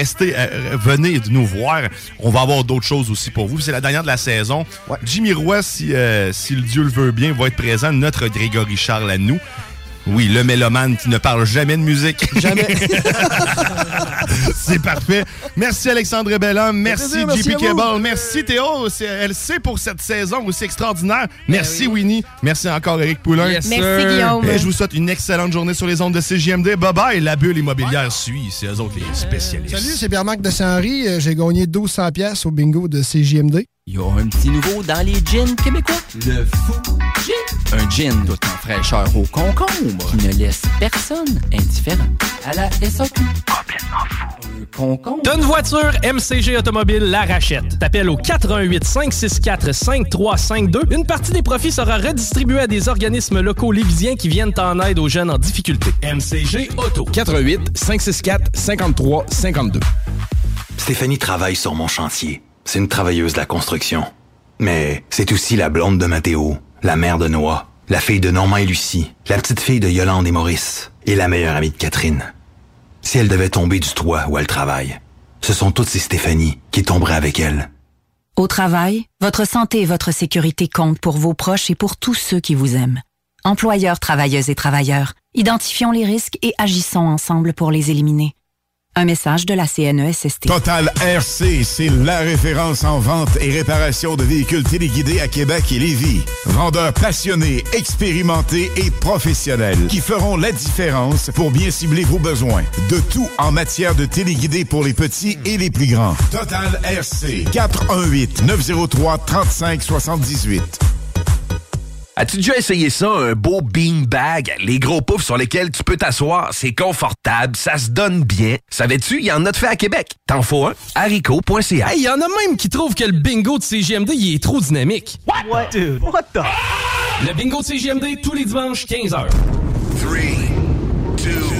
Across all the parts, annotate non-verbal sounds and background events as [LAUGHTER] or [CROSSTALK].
restez, euh, venez nous voir. On va avoir d'autres choses aussi pour vous. C'est la dernière de la saison. Jimmy Roy, si, euh, si le Dieu le veut bien, va être présent. Notre Grégory Charles à nous. Oui, le mélomane qui ne parle jamais de musique. Jamais. [LAUGHS] c'est parfait. Merci Alexandre Bellin. Merci JP. Cable. Merci Théo. C'est LC pour cette saison aussi extraordinaire. Merci Winnie. Merci encore Eric Poulain. Yes, Merci, sir. Guillaume. Et je vous souhaite une excellente journée sur les ondes de CJMD. Bye bye. La bulle immobilière suit. C'est eux autres les spécialistes. Salut, c'est Pierre-Marc de Saint-Henri. Euh, J'ai gagné 1200 pièces au bingo de CJMD. Il y a un petit nouveau dans les gins québécois. Le fou gin. Un gin tout en fraîcheur au concombre qui ne laisse personne indifférent. À la SAQ. Complètement fou. Un concombre. Une voiture, MCG Automobile la rachète. T'appelles au 88 564 5352. Une partie des profits sera redistribuée à des organismes locaux lévisiens qui viennent en aide aux jeunes en difficulté. MCG Auto. 88 564 53 52. Stéphanie travaille sur mon chantier. C'est une travailleuse de la construction. Mais c'est aussi la blonde de Mathéo, la mère de Noah, la fille de Normand et Lucie, la petite fille de Yolande et Maurice, et la meilleure amie de Catherine. Si elle devait tomber du toit où elle travaille, ce sont toutes ces Stéphanie qui tomberaient avec elle. Au travail, votre santé et votre sécurité comptent pour vos proches et pour tous ceux qui vous aiment. Employeurs, travailleuses et travailleurs, identifions les risques et agissons ensemble pour les éliminer. Un message de la CNESST. Total RC, c'est la référence en vente et réparation de véhicules téléguidés à Québec et Lévis. Vendeurs passionnés, expérimentés et professionnels qui feront la différence pour bien cibler vos besoins. De tout en matière de téléguidés pour les petits et les plus grands. Total RC, 418 903 35 78. As-tu déjà essayé ça, un beau beanbag? Les gros poufs sur lesquels tu peux t'asseoir, c'est confortable, ça se donne bien. Savais-tu, il y en a de fait à Québec. T'en faut un? haricot.ca. Hey, il y en a même qui trouvent que le bingo de CGMD il est trop dynamique. What? Dude, what the? Le bingo de CGMD tous les dimanches, 15h. 3, 2,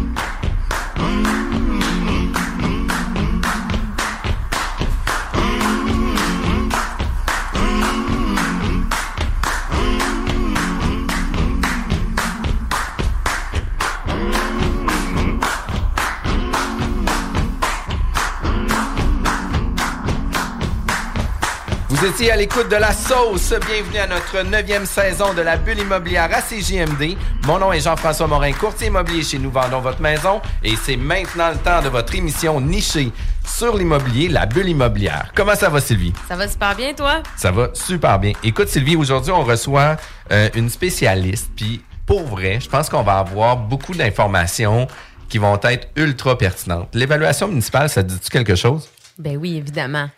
Vous étiez à l'écoute de la sauce. Bienvenue à notre neuvième saison de la bulle immobilière à CJMD. Mon nom est Jean-François Morin, courtier immobilier chez Nous Vendons Votre Maison. Et c'est maintenant le temps de votre émission nichée sur l'immobilier, la bulle immobilière. Comment ça va, Sylvie? Ça va super bien, toi? Ça va super bien. Écoute, Sylvie, aujourd'hui, on reçoit euh, une spécialiste. Puis, pour vrai, je pense qu'on va avoir beaucoup d'informations qui vont être ultra pertinentes. L'évaluation municipale, ça dit-tu quelque chose? Ben oui, évidemment.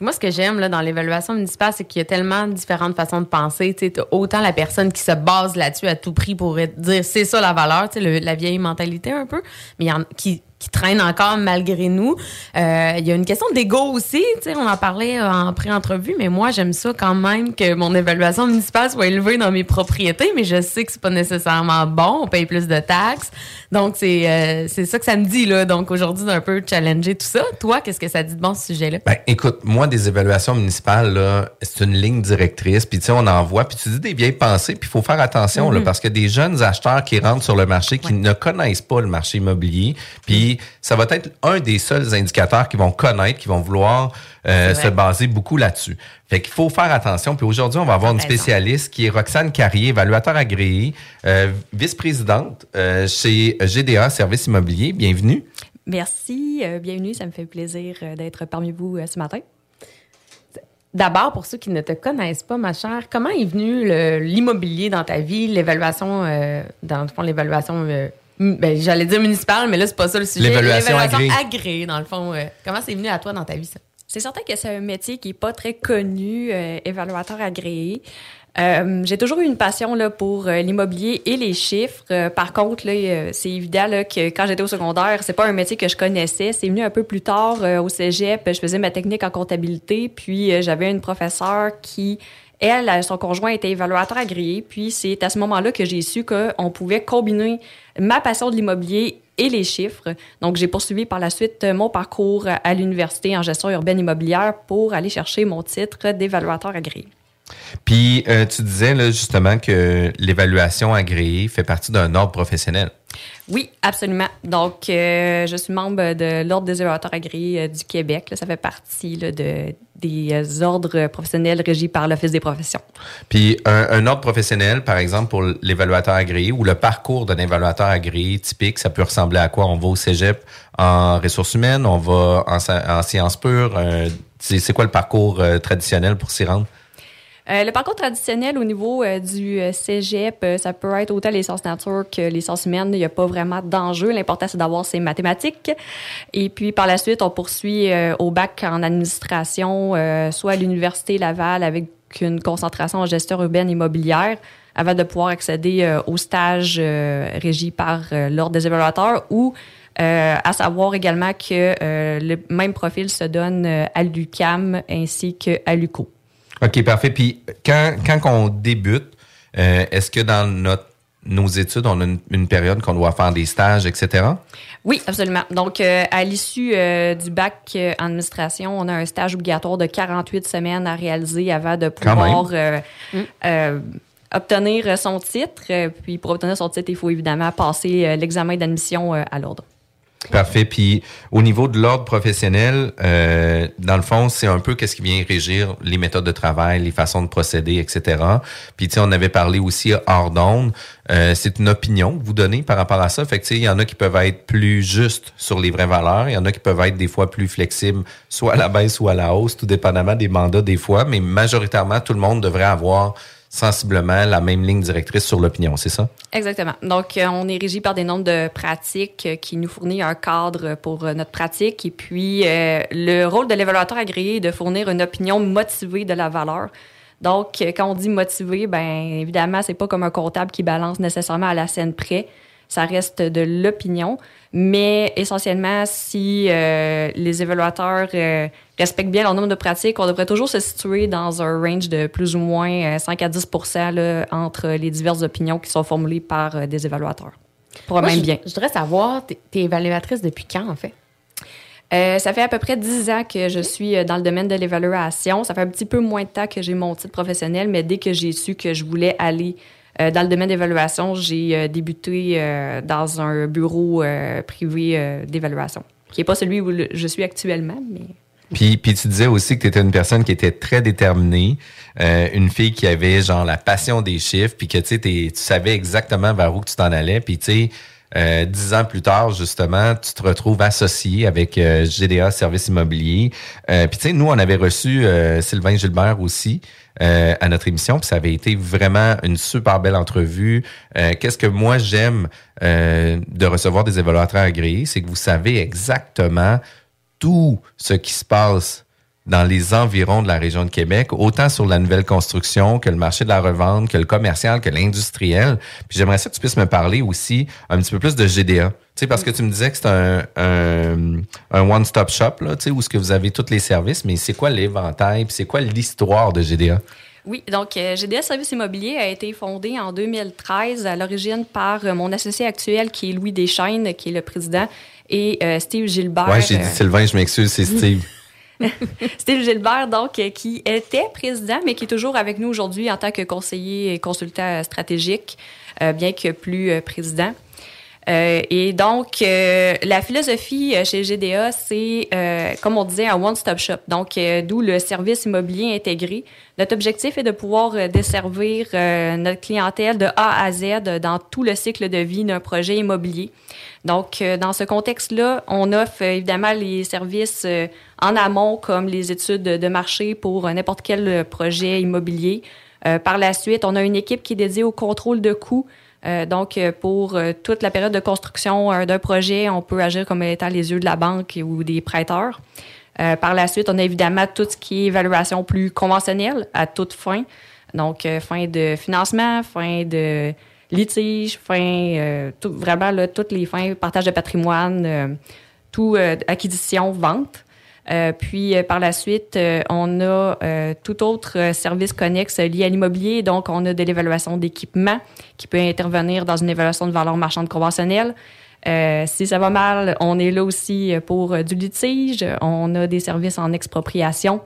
Moi, ce que j'aime dans l'évaluation municipale, c'est qu'il y a tellement différentes façons de penser. Tu autant la personne qui se base là-dessus à tout prix pour dire c'est ça la valeur, tu la vieille mentalité un peu, mais y en, qui, qui traîne encore malgré nous. Euh, Il y a une question d'ego aussi. tu sais, On en parlait en pré-entrevue, mais moi, j'aime ça quand même que mon évaluation municipale soit élevée dans mes propriétés, mais je sais que c'est pas nécessairement bon. On paye plus de taxes. Donc, c'est euh, c'est ça que ça me dit. là. Donc, aujourd'hui, d'un peu challenger tout ça. Toi, qu'est-ce que ça dit de bon, ce sujet-là? Ben, écoute, moi, des évaluations municipales, là, c'est une ligne directrice, puis tu sais, on en voit, puis tu dis des vieilles pensées, puis il faut faire attention, là, Mhm. parce que des jeunes acheteurs qui rentrent sur le marché, qui ne connaissent pas le marché immobilier, puis ça va être un des seuls indicateurs qu'ils vont connaître, qui vont vouloir euh, se baser beaucoup là-dessus. Fait qu'il faut faire attention, puis aujourd'hui, on va avoir une spécialiste qui est Roxane Carrier, évaluateur agréé, euh, vice-présidente euh, chez GDA Services Immobiliers. Bienvenue. Merci, euh, bienvenue, ça me fait plaisir d'être parmi vous ce matin. D'abord, pour ceux qui ne te connaissent pas, ma chère, comment est venu l'immobilier dans ta vie, l'évaluation, euh, dans le fond, l'évaluation, euh, ben, j'allais dire municipale, mais là, c'est pas ça le sujet. L'évaluation agréée. agréée, dans le fond. euh, comment c'est venu à toi dans ta vie, ça? C'est certain que c'est un métier qui est pas très connu, euh, évaluateur agréé. Euh, j'ai toujours eu une passion là, pour euh, l'immobilier et les chiffres. Euh, par contre, là, euh, c'est évident là, que quand j'étais au secondaire, c'est pas un métier que je connaissais. C'est venu un peu plus tard euh, au cégep. Je faisais ma technique en comptabilité, puis euh, j'avais une professeure qui, elle, son conjoint était évaluateur agréé. Puis c'est à ce moment-là que j'ai su qu'on pouvait combiner ma passion de l'immobilier et les chiffres. Donc, j'ai poursuivi par la suite euh, mon parcours à l'université en gestion urbaine immobilière pour aller chercher mon titre d'évaluateur agréé. Puis, euh, tu disais là, justement que l'évaluation agréée fait partie d'un ordre professionnel. Oui, absolument. Donc, euh, je suis membre de l'Ordre des évaluateurs agréés euh, du Québec. Là, ça fait partie là, de, des ordres professionnels régis par l'Office des professions. Puis, un, un ordre professionnel, par exemple, pour l'évaluateur agréé ou le parcours d'un évaluateur agréé typique, ça peut ressembler à quoi? On va au cégep en ressources humaines, on va en, sci- en sciences pures. c'est quoi le parcours traditionnel pour s'y rendre? Euh, le parcours traditionnel au niveau euh, du euh, cégep, ça peut être autant les sciences nature que les sciences humaines. Il n'y a pas vraiment d'enjeu. L'important, c'est d'avoir ses mathématiques. Et puis, par la suite, on poursuit au bac en administration, soit à l'Université Laval avec une concentration en gestion urbaine immobilière avant de pouvoir accéder au stage régi par l'Ordre des évaluateurs ou à savoir également que le même profil se donne à l'UCAM ainsi qu'à l'UCO. OK, parfait. Puis quand, quand on débute, euh, est-ce que dans notre, nos études, on a une, une période qu'on doit faire des stages, etc.? Oui, absolument. Donc, euh, à l'issue euh, du bac euh, en administration, on a un stage obligatoire de 48 semaines à réaliser avant de pouvoir euh, euh, obtenir son titre. Puis, pour obtenir son titre, il faut évidemment passer euh, l'examen d'admission euh, à l'ordre. Parfait. Puis au niveau de l'ordre professionnel, euh, dans le fond, c'est un peu qu'est-ce qui vient régir les méthodes de travail, les façons de procéder, etc. Puis tu sais, on avait parlé aussi hors d'onde. Euh, c'est une opinion que vous donnez par rapport à ça. Fait que tu sais, il y en a qui peuvent être plus justes sur les vraies valeurs. Il y en a qui peuvent être des fois plus flexibles, soit à la baisse ou à la hausse, tout dépendamment des mandats des fois. Mais majoritairement, tout le monde devrait avoir sensiblement la même ligne directrice sur l'opinion, c'est ça? Exactement. Donc, euh, on est régi par des nombres de pratiques euh, qui nous fournit un cadre pour euh, notre pratique. Et puis, euh, le rôle de l'évaluateur agréé est de fournir une opinion motivée de la valeur. Donc, quand on dit motivé, ben évidemment, c'est pas comme un comptable qui balance nécessairement à la scène près. Ça reste de l'opinion. Mais essentiellement, si euh, les évaluateurs euh, respectent bien leur nombre de pratiques, on devrait toujours se situer dans un range de plus ou moins euh, 5 à 10 là, entre les diverses opinions qui sont formulées par euh, des évaluateurs. Pour Moi, même je- bien. Je voudrais savoir, t'es t'es évaluatrice depuis quand, en fait? Euh, ça fait à peu près 10 ans que je suis euh, dans le domaine de l'évaluation. Ça fait un petit peu moins de temps que j'ai mon titre professionnel, mais dès que j'ai su que je voulais aller euh, dans le domaine d'évaluation, j'ai euh, débuté euh, dans un bureau euh, privé euh, d'évaluation, qui n'est pas celui où je suis actuellement. Puis, puis tu disais aussi que tu étais une personne qui était très déterminée, euh, une fille qui avait genre la passion des chiffres, puis que tu savais exactement vers où tu t'en allais, puis tu sais, euh, dix ans plus tard, justement, tu te retrouves associé avec euh, GDA Service Immobilier. Euh, puis tu sais, nous, on avait reçu euh, Sylvain Gilbert aussi euh, à notre émission, puis ça avait été vraiment une super belle entrevue. Euh, Qu'est-ce que moi j'aime euh, de recevoir des évaluateurs agréés, c'est que vous savez exactement tout ce qui se passe dans les environs de la région de Québec, autant sur la nouvelle construction que le marché de la revente, que le commercial, que l'industriel. Puis j'aimerais que tu puisses me parler aussi un petit peu plus de GDA. Sais, parce que tu me disais que c'est un, un, un one-stop shop, là, tu sais, où ce que vous avez tous les services, mais c'est quoi l'éventail, puis c'est quoi l'histoire de GDA? Oui, donc euh, GDS Service Immobilier a été fondé en 2013 à l'origine par euh, mon associé actuel qui est Louis Deschaines, qui est le président, et euh, Steve Gilbert. Ouais, j'ai dit Sylvain, je m'excuse, c'est Steve. [LAUGHS] Steve Gilbert, donc, qui était président, mais qui est toujours avec nous aujourd'hui en tant que conseiller et consultant stratégique, bien que plus président. Euh, et donc, euh, la philosophie euh, chez GDA, c'est, euh, comme on disait, un one-stop shop. Donc, euh, d'où le service immobilier intégré. Notre objectif est de pouvoir euh, desservir notre clientèle de A à Z dans tout le cycle de vie d'un projet immobilier. Donc, dans ce contexte-là, on offre évidemment les services en amont, comme les études de marché pour n'importe quel projet immobilier. Par la suite, on a une équipe qui est dédiée au contrôle de coûts. Euh, donc, euh, pour euh, toute la période de construction euh, d'un projet, on peut agir comme étant les yeux de la banque ou des prêteurs. Euh, par la suite, on a évidemment tout ce qui est évaluation plus conventionnelle à toute fin. Donc, euh, fin de financement, fin de litige, fin, tout, vraiment là, toutes les fins, partage de patrimoine, tout acquisition, vente. Euh, puis euh, par la suite, euh, on a tout autre service connexe lié à l'immobilier. Donc, on a de l'évaluation d'équipement qui peut intervenir dans une évaluation de valeur marchande conventionnelle. Si ça va mal, on est là aussi pour du litige. On a des services en expropriation.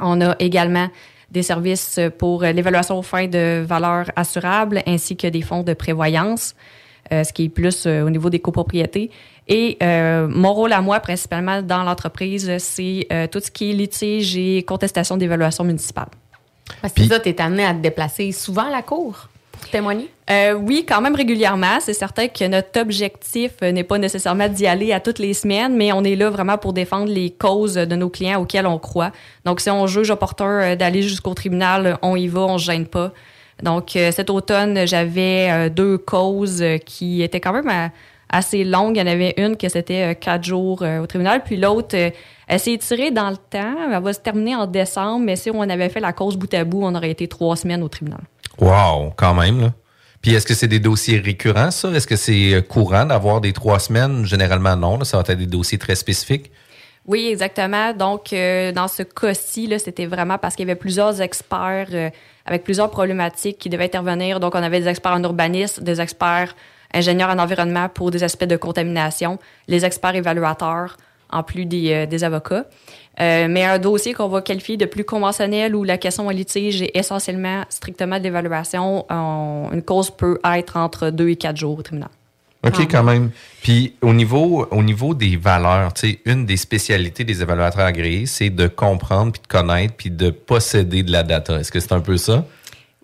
On a également des services pour l'évaluation aux fins de valeur assurable ainsi que des fonds de prévoyance, ce qui est plus au niveau des copropriétés. Et euh, mon rôle à moi, principalement dans l'entreprise, c'est euh, tout ce qui est litige et contestation d'évaluation municipale. Parce que ça, tu es amené à te déplacer souvent à la cour pour témoigner? Euh, oui, quand même régulièrement. C'est certain que notre objectif euh, n'est pas nécessairement d'y aller à toutes les semaines, mais on est là vraiment pour défendre les causes de nos clients auxquels on croit. Donc, si on juge opportun euh, d'aller jusqu'au tribunal, on y va, on se gêne pas. Donc, euh, cet automne, j'avais deux causes qui étaient quand même euh, assez longues. Il y en avait une que c'était euh, quatre jours euh, au tribunal, puis l'autre, euh, elle s'est tirée dans le temps. Elle va se terminer en décembre, mais si on avait fait la cause bout à bout, on aurait été trois semaines au tribunal. Wow, quand même, là. Puis est-ce que c'est des dossiers récurrents, ça? Est-ce que c'est courant d'avoir des trois semaines? Généralement, non. là. ça va être des dossiers très spécifiques. Oui, exactement. Donc, euh, dans ce cas-ci, c'était vraiment parce qu'il y avait plusieurs experts euh, avec plusieurs problématiques qui devaient intervenir. Donc, on avait des experts en urbanisme, des experts ingénieurs en environnement pour des aspects de contamination, les experts évaluateurs, en plus des, euh, des avocats. Euh, mais un dossier qu'on va qualifier de plus conventionnel où la question en litige est essentiellement strictement de l'évaluation, on- une cause peut être entre deux et quatre jours au tribunal. OK, quand même. Puis au niveau, au niveau des valeurs, une des spécialités des évaluateurs agréés, c'est de comprendre, puis de connaître, puis de posséder de la data. Est-ce que c'est un peu ça?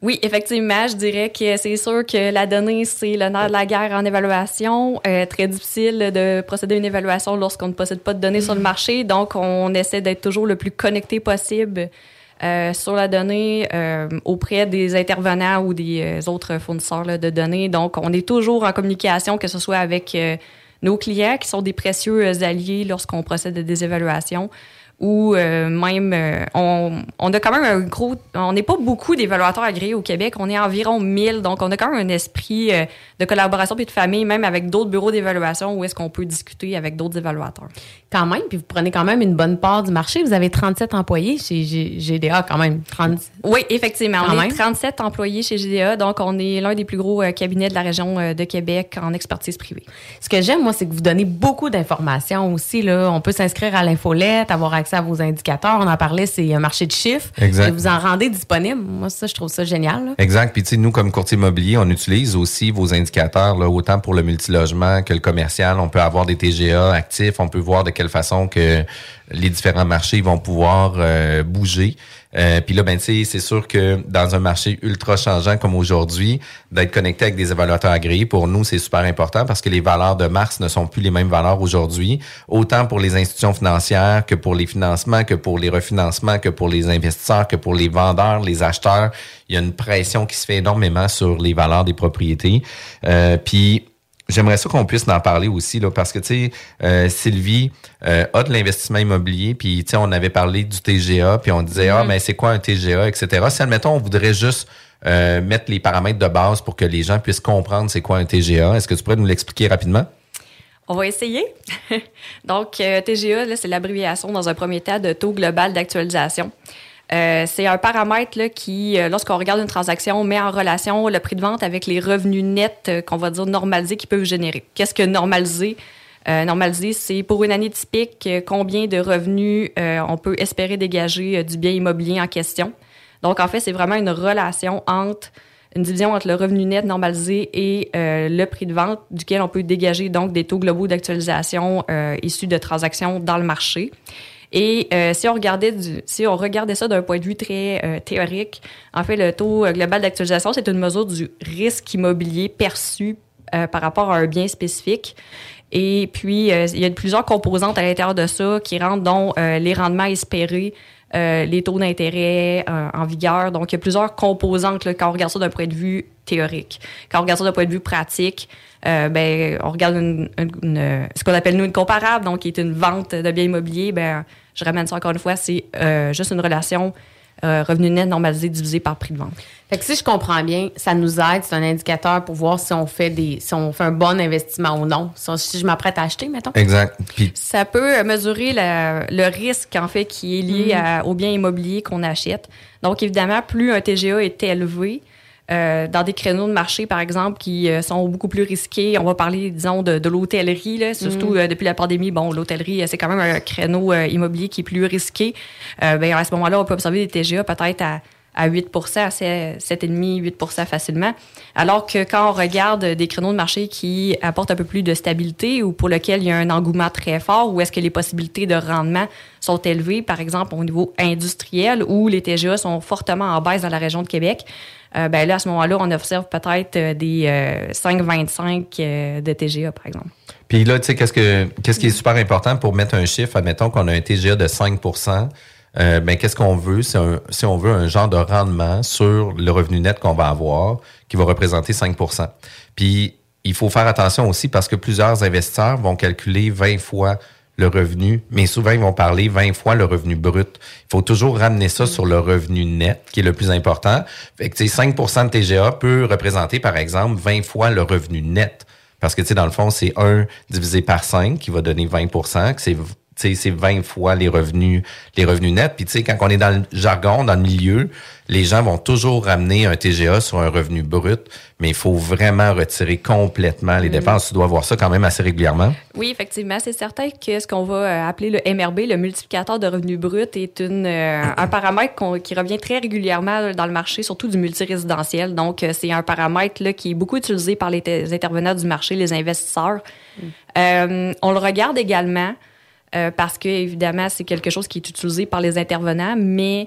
Oui, effectivement, je dirais que c'est sûr que la donnée, c'est le nerf de la guerre en évaluation. Euh, très difficile de procéder à une évaluation lorsqu'on ne possède pas de données sur le marché. Donc, on essaie d'être toujours le plus connecté possible euh, sur la donnée euh, auprès des intervenants ou des euh, autres fournisseurs là, de données. Donc, on est toujours en communication, que ce soit avec nos clients qui sont des précieux alliés lorsqu'on procède à des évaluations ou euh, même euh, on, on a quand même un gros on n'est pas beaucoup d'évaluateurs agréés au Québec on est environ 1000 donc on a quand même un esprit euh, de collaboration puis de famille même avec d'autres bureaux d'évaluation où est-ce qu'on peut discuter avec d'autres évaluateurs Quand même, puis vous prenez quand même une bonne part du marché. Vous avez 37 employés chez GDA quand même. 30... oui effectivement Quand on même. est 37 employés chez GDA donc on est l'un des plus gros cabinets de la région de Québec en expertise privée Ce que j'aime, moi, c'est que vous donnez beaucoup d'informations aussi. Là. On peut s'inscrire à l'infolette, avoir accès à vos indicateurs. On en parlait, c'est un marché de chiffres. Exact. Et vous en rendez disponible. Moi, ça, je trouve ça génial. là. Exact. Puis, tu sais, nous, comme courtier immobilier, on utilise aussi vos indicateurs, là, autant pour le multilogement que le commercial. On peut avoir des TGA actifs. On peut voir de quelle façon que les différents marchés vont pouvoir euh, bouger. Euh, puis là, ben, c'est sûr que dans un marché ultra changeant comme aujourd'hui, d'être connecté avec des évaluateurs agréés, pour nous, c'est super important parce que les valeurs de mars ne sont plus les mêmes valeurs aujourd'hui, autant pour les institutions financières que pour les financements, que pour les refinancements, que pour les investisseurs, que pour les vendeurs, les acheteurs. Il y a une pression qui se fait énormément sur les valeurs des propriétés. Euh, puis J'aimerais ça qu'on puisse en parler aussi, là, parce que, tu sais, euh, Sylvie euh, a de l'investissement immobilier, puis, tu sais, on avait parlé du TGA, puis on disait, ah, Mhm. mais c'est quoi un TGA, etc. Si, admettons, on voudrait juste euh, mettre les paramètres de base pour que les gens puissent comprendre c'est quoi un TGA, est-ce que tu pourrais nous l'expliquer rapidement? On va essayer. [LAUGHS] Donc, TGA, c'est l'abréviation dans un premier temps de taux global d'actualisation. Euh, c'est un paramètre qui, euh, lorsqu'on regarde une transaction, met en relation le prix de vente avec les revenus nets euh, qu'on va dire normalisés qu'ils peuvent générer. Qu'est-ce que normaliser? Normaliser, c'est pour une année typique, combien de revenus on peut espérer dégager du bien immobilier en question. Donc, en fait, c'est vraiment une relation entre une division entre le revenu net normalisé et le prix de vente duquel on peut dégager donc des taux globaux d'actualisation issus de transactions dans le marché. Et euh, si on regardait du, si on regardait ça d'un point de vue très euh, théorique, en fait le taux euh, global d'actualisation c'est une mesure du risque immobilier perçu euh, par rapport à un bien spécifique. Et puis, euh, il y a plusieurs composantes à l'intérieur de ça qui rendent donc euh, les rendements espérés les taux d'intérêt en vigueur. Donc, il y a plusieurs composantes là, quand on regarde ça d'un point de vue théorique. Quand on regarde ça d'un point de vue pratique, euh, ben, on regarde une, une- une- ce qu'on appelle nous une comparable, donc qui est une vente de biens immobiliers. Ben, je ramène ça encore une fois, c'est euh, juste une relation euh, revenu net normalisé divisé par prix de vente. Fait que si je comprends bien, ça nous aide, c'est un indicateur pour voir si on fait des si on fait un bon investissement ou non. Si, je m'apprête à acheter, mettons. Exact. Puis Ça peut euh, mesurer la- le risque, en fait, qui est lié Mhm. à- au bien immobilier qu'on achète. Donc, évidemment, plus un TGA est élevé, euh, dans des créneaux de marché, par exemple, qui euh, sont beaucoup plus risqués. On va parler, disons, de, de l'hôtellerie, là, surtout Mhm. euh, depuis la pandémie. Bon, l'hôtellerie, euh, c'est quand même un créneau euh, immobilier qui est plus risqué. Euh, ben, à ce moment-là, on peut observer des TGA peut-être à, à 8 à 7,5, 8 facilement. Alors que quand on regarde des créneaux de marché qui apportent un peu plus de stabilité ou pour lequel il y a un engouement très fort, où est-ce que les possibilités de rendement sont élevées, par exemple au niveau industriel, où les TGA sont fortement en baisse dans la région de Québec, euh, ben là, à ce moment-là, on observe peut-être euh, des euh, 5,25 euh, de TGA, par exemple. Puis là, tu sais, qu'est-ce que qu'est-ce qui est super important pour mettre un chiffre, admettons qu'on a un TGA de 5 euh, ben qu'est-ce qu'on veut? C'est un, si on veut un genre de rendement sur le revenu net qu'on va avoir, qui va représenter 5% Puis il faut faire attention aussi parce que plusieurs investisseurs vont calculer 20 fois le revenu, mais souvent ils vont parler 20 fois le revenu brut. Il faut toujours ramener ça sur le revenu net, qui est le plus important. Fait que, tu sais, 5% de TGA peut représenter, par exemple, 20 fois le revenu net. Parce que, tu sais, dans le fond, c'est 1 divisé par 5 qui va donner 20 que c'est c'est 20 fois les revenus les revenus nets. Puis tu sais, quand on est dans le jargon, dans le milieu, les gens vont toujours ramener un TGA sur un revenu brut, mais il faut vraiment retirer complètement les dépenses. Tu dois voir ça quand même assez régulièrement. Oui, effectivement, c'est certain que ce qu'on va euh, appeler le MRB, le multiplicateur de revenu brut, est une, euh, un paramètre qui revient très régulièrement dans le marché, surtout du multirésidentiel. Donc, euh, c'est un paramètre là, qui est beaucoup utilisé par les intervenants du marché, les investisseurs. Euh, on le regarde également euh, parce que, évidemment, c'est quelque chose qui est utilisé par les intervenants, mais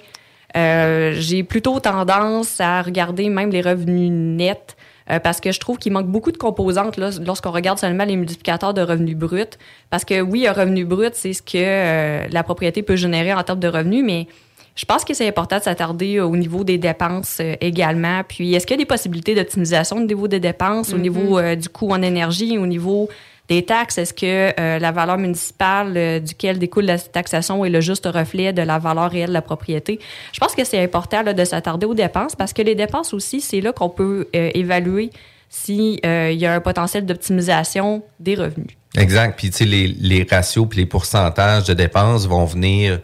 euh, j'ai plutôt tendance à regarder même les revenus nets euh, parce que je trouve qu'il manque beaucoup de composantes là, lorsqu'on regarde seulement les multiplicateurs de revenus bruts. Parce que oui, un revenu brut, c'est ce que euh, la propriété peut générer en termes de revenus, mais je pense que c'est important de s'attarder au niveau des dépenses euh, également. Puis, est-ce qu'il y a des possibilités d'optimisation au niveau des dépenses, au Mhm. niveau euh, du coût en énergie, au niveau des taxes? Est-ce que euh, la valeur municipale euh, duquel découle la taxation est le juste reflet de la valeur réelle de la propriété? Je pense que c'est important de s'attarder aux dépenses parce que les dépenses aussi, c'est là qu'on peut euh, évaluer s'il y a un potentiel d'optimisation des revenus. Exact. Puis, tu sais, les, ratios puis les pourcentages de dépenses vont venir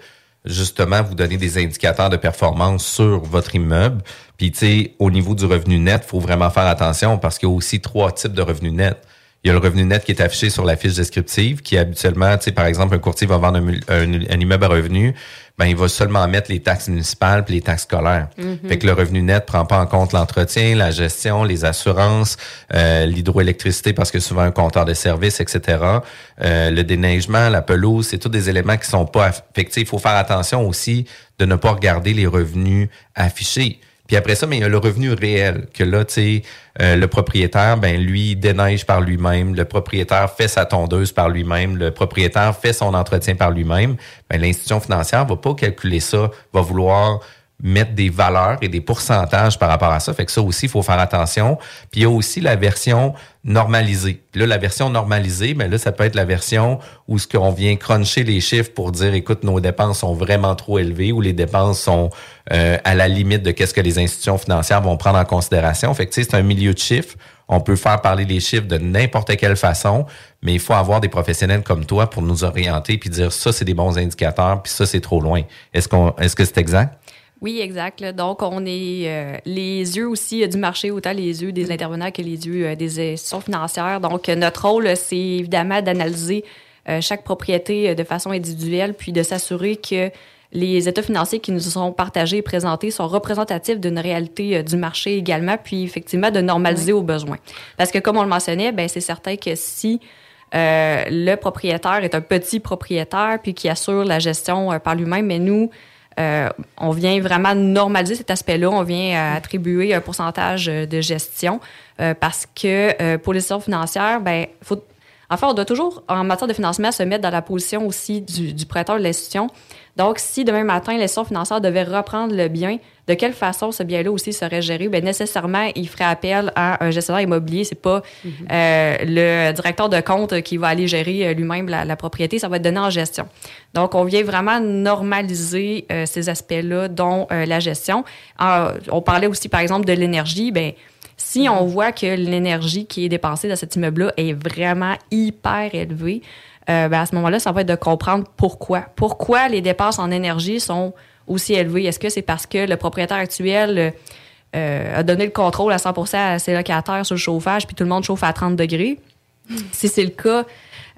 justement vous donner des indicateurs de performance sur votre immeuble. Puis, tu sais, au niveau du revenu net, faut vraiment faire attention parce qu'il y a aussi trois types de revenus nets. Il y a le revenu net qui est affiché sur la fiche descriptive, qui habituellement, tu sais, par exemple, un courtier va vendre un, mul- un- un immeuble à revenu, ben il va seulement mettre les taxes municipales puis les taxes scolaires. Mhm. Fait que le revenu net prend pas en compte l'entretien, la gestion, les assurances, euh, l'hydroélectricité parce que souvent un compteur de service, etc. Euh, le déneigement, la pelouse, c'est tous des éléments qui sont pas affectés. Il faut faire attention aussi de ne pas regarder les revenus affichés. Puis après ça, mais il y a le revenu réel, que là, tu sais, euh, le propriétaire, ben lui, déneige par lui-même, le propriétaire fait sa tondeuse par lui-même, le propriétaire fait son entretien par lui-même. Ben, l'institution financière va pas calculer ça, va vouloir mettre des valeurs et des pourcentages par rapport à ça. Fait que ça aussi, il faut faire attention. Puis il y a aussi la version normalisée. Là, la version normalisée, ben là, ça peut être la version où ce qu'on vient cruncher les chiffres pour dire, écoute, nos dépenses sont vraiment trop élevées ou les dépenses sont euh, à la limite de qu'est-ce que les institutions financières vont prendre en considération. Fait que c'est un milieu de chiffres. On peut faire parler les chiffres de n'importe quelle façon, mais il faut avoir des professionnels comme toi pour nous orienter puis dire ça, c'est des bons indicateurs, puis ça, c'est trop loin. Est-ce qu'on, est-ce que c'est exact? Oui, exact. là. Donc, on est euh, les yeux aussi euh, du marché, autant les yeux des intervenants que les yeux euh, des institutions financières. Donc, notre rôle, c'est évidemment d'analyser chaque propriété de façon individuelle, puis de s'assurer que les états financiers qui nous sont partagés et présentés sont représentatifs d'une réalité du marché également, puis effectivement de normaliser aux besoins. Parce que comme on le mentionnait, ben c'est certain que si euh, le propriétaire est un petit propriétaire puis qui assure la gestion par lui-même, mais nous, euh, on vient vraiment normaliser cet aspect-là. On vient euh, attribuer un pourcentage euh, de gestion parce que pour les institutions financières, ben, faut, En fait, on doit toujours, en matière de financement, se mettre dans la position aussi du, du prêteur de l'institution. Donc, si demain matin, l'institution financière devait reprendre le bien, de quelle façon ce bien-là aussi serait géré? Bien, nécessairement, il ferait appel à un gestionnaire immobilier. C'est pas euh, le directeur de compte qui va aller gérer euh, lui-même la, la propriété. Ça va être donné en gestion. Donc, on vient vraiment normaliser euh, ces aspects-là, dont euh, la gestion. On parlait aussi, par exemple, de l'énergie. Ben, si on voit que l'énergie qui est dépensée dans cet immeuble-là est vraiment hyper élevée, euh, ben, à ce moment-là, ça va être de comprendre pourquoi. Pourquoi les dépenses en énergie sont aussi élevées? Est-ce que c'est parce que le propriétaire actuel euh, a donné le contrôle à 100% à ses locataires sur le chauffage, puis tout le monde chauffe à 30 degrés? Si c'est le cas,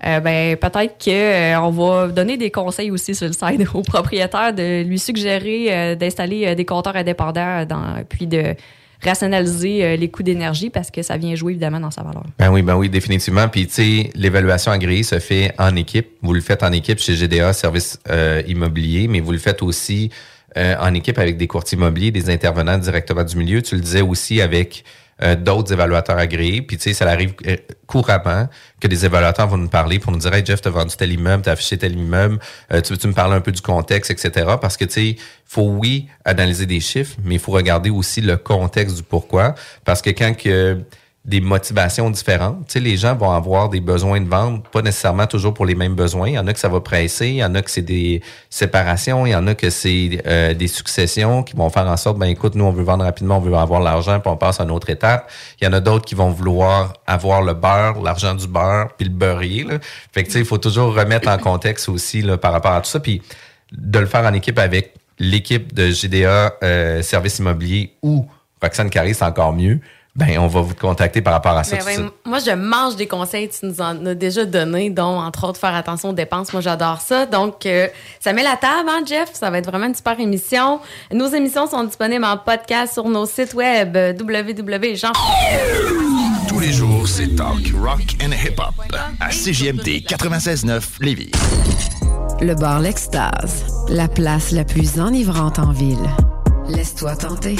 euh, ben peut-être que euh, on va donner des conseils aussi sur le site [LAUGHS] au propriétaire de lui suggérer d'installer des compteurs indépendants dans, puis de rationaliser euh, les coûts d'énergie parce que ça vient jouer évidemment dans sa valeur. Ben oui, ben oui, définitivement. Puis tu sais, l'évaluation agréée se fait en équipe. Vous le faites en équipe chez GDA Service euh, Immobilier, mais vous le faites aussi euh, en équipe avec des courtiers immobiliers, des intervenants directement du milieu. Tu le disais aussi avec euh, d'autres évaluateurs agréés. Puis tu sais, ça arrive euh, couramment que des évaluateurs vont nous parler pour nous dire Hey Jeff, t'as vendu tel immeuble, t'as affiché tel immeuble, euh, tu veux-tu me parler un peu du contexte, etc. Parce que tu sais, faut oui analyser des chiffres, mais il faut regarder aussi le contexte du pourquoi. Parce que quand que des motivations différentes. Tu sais, les gens vont avoir des besoins de vente, pas nécessairement toujours pour les mêmes besoins. Il y en a que ça va presser, il y en a que c'est des séparations, il y en a que c'est euh, des successions qui vont faire en sorte, ben écoute, nous on veut vendre rapidement, on veut avoir l'argent, puis on passe à une autre étape. Il y en a d'autres qui vont vouloir avoir le beurre, l'argent du beurre, puis le beurrier. Là. Fait que tu sais, il faut toujours remettre en contexte aussi là, par rapport à tout ça, puis de le faire en équipe avec l'équipe de GDA euh, Service Immobilier ou Roxane Carré, c'est encore mieux ben on va vous contacter par rapport à ça. Ben ouais, moi, je mange des conseils que tu nous en as déjà donnés, dont, entre autres, faire attention aux dépenses. Moi, j'adore ça. Donc, euh, ça met la table, hein, Jeff? Ça va être vraiment une super émission. Nos émissions sont disponibles en podcast sur nos sites web euh, www.jean. Tous les jours, c'est talk, rock and hip-hop à CJMD 96.9 Lévis. Le bar L'Extase, la place la plus enivrante en ville. Laisse-toi tenter.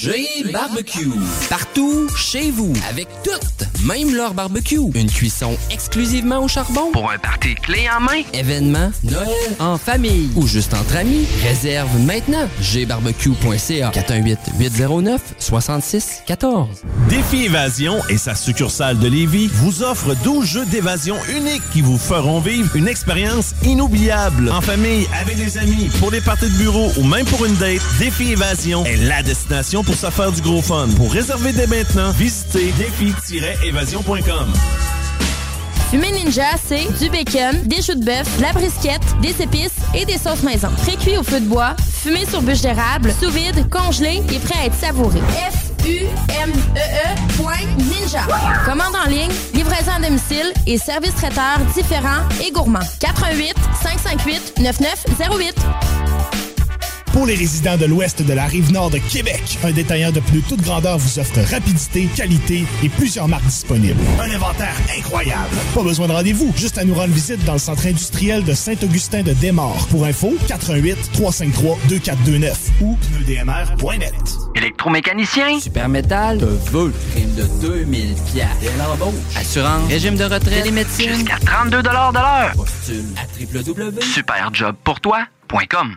G Barbecue. Partout, chez vous, avec toutes, même leur barbecue. Une cuisson exclusivement au charbon. Pour un party clé en main. Événement, Noël, en famille ou juste entre amis. Réserve maintenant. gbarbecue.ca 418-809-6614. Défi Évasion et sa succursale de Lévis vous offre 12 jeux d'évasion uniques qui vous feront vivre une expérience inoubliable. En famille, avec des amis, pour les parties de bureau ou même pour une date, Défi Évasion est la destination pour se faire du gros fun. Pour réserver dès maintenant, visitez défi-évasion.com. Fumée Ninja, c'est du bacon, des choux de bœuf, de la brisquette, des épices et des sauces maison. Pré-cuit au feu de bois, fumé sur bûche d'érable, sous vide, congelé et prêt à être savouré. F-U-M-E-E point Ninja. Commande en ligne, livraison à domicile et service traiteur différents et gourmands. 88 558 9908. Pour les résidents de l'ouest de la rive nord de Québec, un détaillant de pneus toute grandeur vous offre rapidité, qualité et plusieurs marques disponibles. Un inventaire incroyable. Pas besoin de rendez-vous, juste à nous rendre visite dans le centre industriel de Saint-Augustin de Desmaures. Pour info, 88 353 2429 ou pneudmr.net. Électromécanicien? Super Métal. Te veut. Prime de 2000 pièces. Dès l'embauche? Assurance? Régime de retraite? Télémédecine? Jusqu'à 32 de l'heure. Postule à www.superjobpourtoi.com.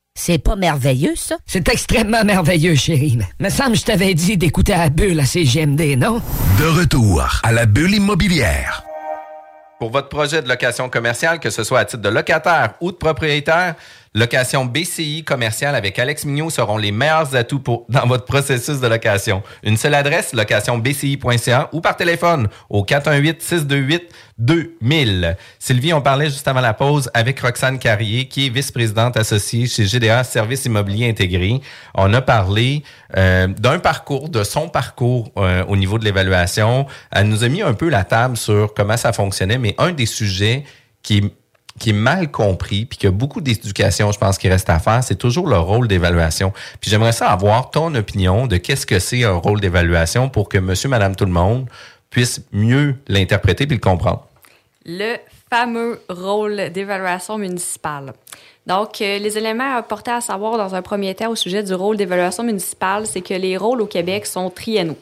C'est pas merveilleux, ça? C'est extrêmement merveilleux, chérie. Me semble que je t'avais dit d'écouter à la bulle à CGMD, non? De retour à la bulle immobilière. Pour votre projet de location commerciale, que ce soit à titre de locataire ou de propriétaire, Location BCI commerciale avec Alex Mignot seront les meilleurs atouts pour, dans votre processus de location. Une seule adresse, locationbci.ca ou par téléphone au 418-628-2000. Sylvie, on parlait juste avant la pause avec Roxane Carrier, qui est vice-présidente associée chez GDA Services Immobiliers Intégrés. On a parlé euh, d'un parcours, de son parcours euh, au niveau de l'évaluation. Elle nous a mis un peu la table sur comment ça fonctionnait, mais un des sujets qui qui est mal compris, puis qu'il y a beaucoup d'éducation, je pense, qui reste à faire, c'est toujours le rôle d'évaluation. Puis j'aimerais ça avoir ton opinion de qu'est-ce que c'est un rôle d'évaluation pour que monsieur, madame, tout le monde puisse mieux l'interpréter puis le comprendre. Le fameux rôle d'évaluation municipale. Donc, euh, les éléments apportés à savoir dans un premier temps au sujet du rôle d'évaluation municipale, c'est que les rôles au Québec sont triennaux.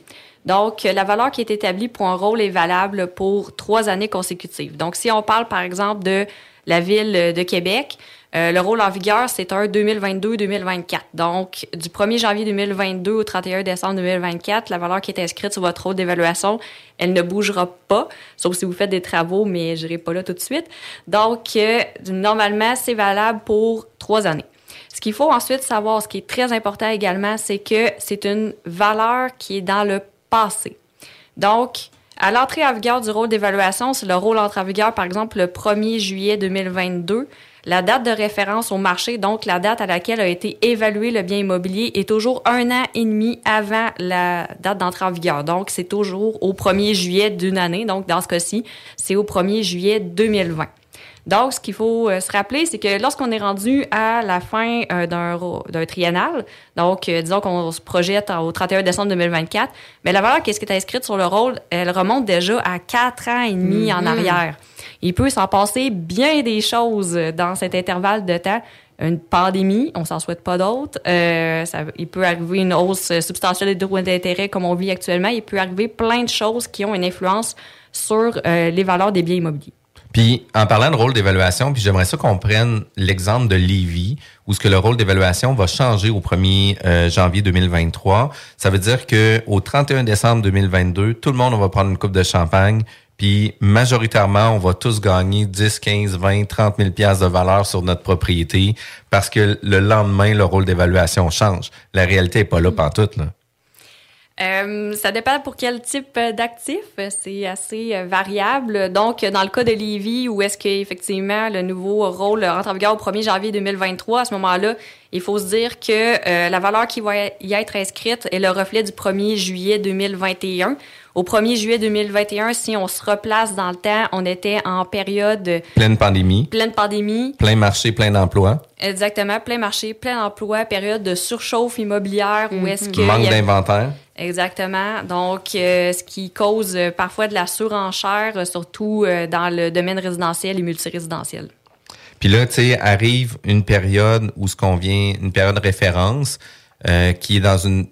Donc, la valeur qui est établie pour un rôle est valable pour trois années consécutives. Donc, si on parle, par exemple, de la ville de Québec. Euh, le rôle en vigueur, c'est un 2022-2024. Donc, du 1er janvier 2022 au 31 décembre 2024, la valeur qui est inscrite sur votre rôle d'évaluation, elle ne bougera pas, sauf si vous faites des travaux, mais je n'irai pas là tout de suite. Donc, euh, normalement, c'est valable pour trois années. Ce qu'il faut ensuite savoir, ce qui est très important également, c'est que c'est une valeur qui est dans le passé. Donc, à l'entrée en vigueur du rôle d'évaluation, c'est le rôle entre en vigueur, par exemple, le 1er juillet 2022. La date de référence au marché, donc la date à laquelle a été évalué le bien immobilier, est toujours un an et demi avant la date d'entrée en vigueur. Donc, c'est toujours au 1er juillet d'une année. Donc, dans ce cas-ci, c'est au 1er juillet 2020. Donc, ce qu'il faut euh, se rappeler, c'est que lorsqu'on est rendu à la fin euh, d'un triennal, donc euh, disons qu'on se projette au 31 décembre 2024, mais la valeur qui est inscrite sur le rôle, elle remonte déjà à quatre ans et demi en Mhm. arrière. Il peut s'en passer bien des choses dans cet intervalle de temps. Une pandémie, on s'en souhaite pas d'autres. Euh, il peut arriver une hausse substantielle des taux d'intérêt comme on vit actuellement. Il peut arriver plein de choses qui ont une influence sur les valeurs des biens immobiliers. Puis, en parlant de rôle d'évaluation, puis j'aimerais ça qu'on prenne l'exemple de Lévis, où ce que le rôle d'évaluation va changer au 1er euh, janvier 2023. Ça veut dire que au 31 décembre 2022, tout le monde on va prendre une coupe de champagne, puis majoritairement, on va tous gagner 10, 15, 20, 30 000 piastres de valeur sur notre propriété parce que le lendemain, le rôle d'évaluation change. La réalité est pas là pantoute, là. Euh, ça dépend pour quel type d'actif. C'est assez euh, variable. Donc, dans le cas de Lévis, où est-ce qu'effectivement le nouveau rôle rentre en vigueur au 1er janvier 2023, à ce moment-là, il faut se dire que euh, la valeur qui va y être inscrite est le reflet du 1er juillet 2021. Au 1er juillet 2021, si on se replace dans le temps, on était en période Pleine pandémie, pleine pandémie, plein marché, plein d'emplois, Exactement, plein marché, plein emploi, période de surchauffe immobilière où est-ce que manque d'inventaire. Exactement. Donc, euh, ce qui cause euh, parfois de la surenchère, euh, surtout dans le domaine résidentiel et multirésidentiel. Puis là, tu sais, arrive une période où ce qu'on vient, une période de référence qui est dans une,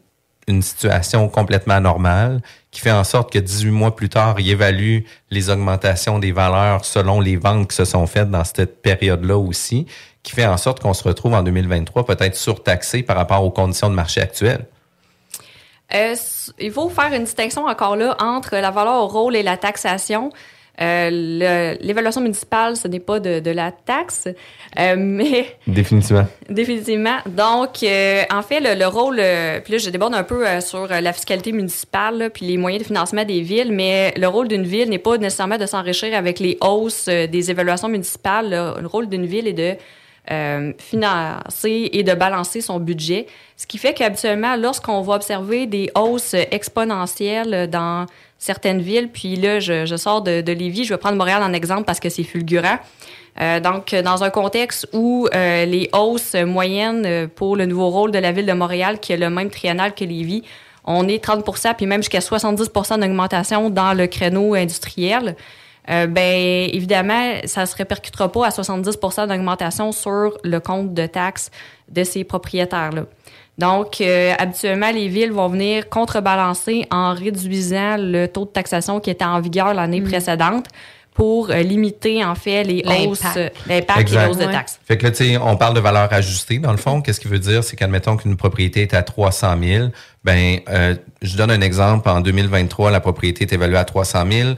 une situation complètement anormale, qui fait en sorte que 18 mois plus tard, il évalue les augmentations des valeurs selon les ventes qui se sont faites dans cette période-là aussi, qui fait en sorte qu'on se retrouve en 2023 peut-être surtaxé par rapport aux conditions de marché actuelles. Euh, il faut faire une distinction encore là entre la valeur au rôle et la taxation. Euh, L'évaluation municipale, ce n'est pas de, de la taxe, euh, mais [LAUGHS] Définitivement. Définitivement. Donc, euh, en fait, le, le rôle, euh, puis là, je déborde un peu euh, sur euh, la fiscalité municipale, là, puis les moyens de financement des villes, mais le rôle d'une ville n'est pas nécessairement de s'enrichir avec les hausses des évaluations municipales. là. Le rôle d'une ville est de euh, financer et de balancer son budget. Ce qui fait qu'habituellement, lorsqu'on va observer des hausses exponentielles dans certaines villes, puis là, je, sors de, de Lévis, je vais prendre Montréal en exemple parce que c'est fulgurant. Euh, donc, dans un contexte où euh, les hausses moyennes euh, pour le nouveau rôle de la ville de Montréal, qui est le même triennal que Lévis, on est 30 puis même jusqu'à 70% d'augmentation dans le créneau industriel. Euh, ben évidemment, ça se répercutera pas à 70% d'augmentation sur le compte de taxes de ces propriétaires-là. Donc, euh, habituellement, les villes vont venir contrebalancer en réduisant le taux de taxation qui était en vigueur l'année précédente pour euh, limiter, en fait, les hausses, L'impact. l'impact et les Exact. hausses de taxes. Fait que là, tu sais, on parle de valeur ajustée. Dans le fond, qu'est-ce qui veut dire? C'est qu'admettons qu'une propriété est à 300 000. Ben, euh, je donne un exemple. En 2023, la propriété est évaluée à 300 000.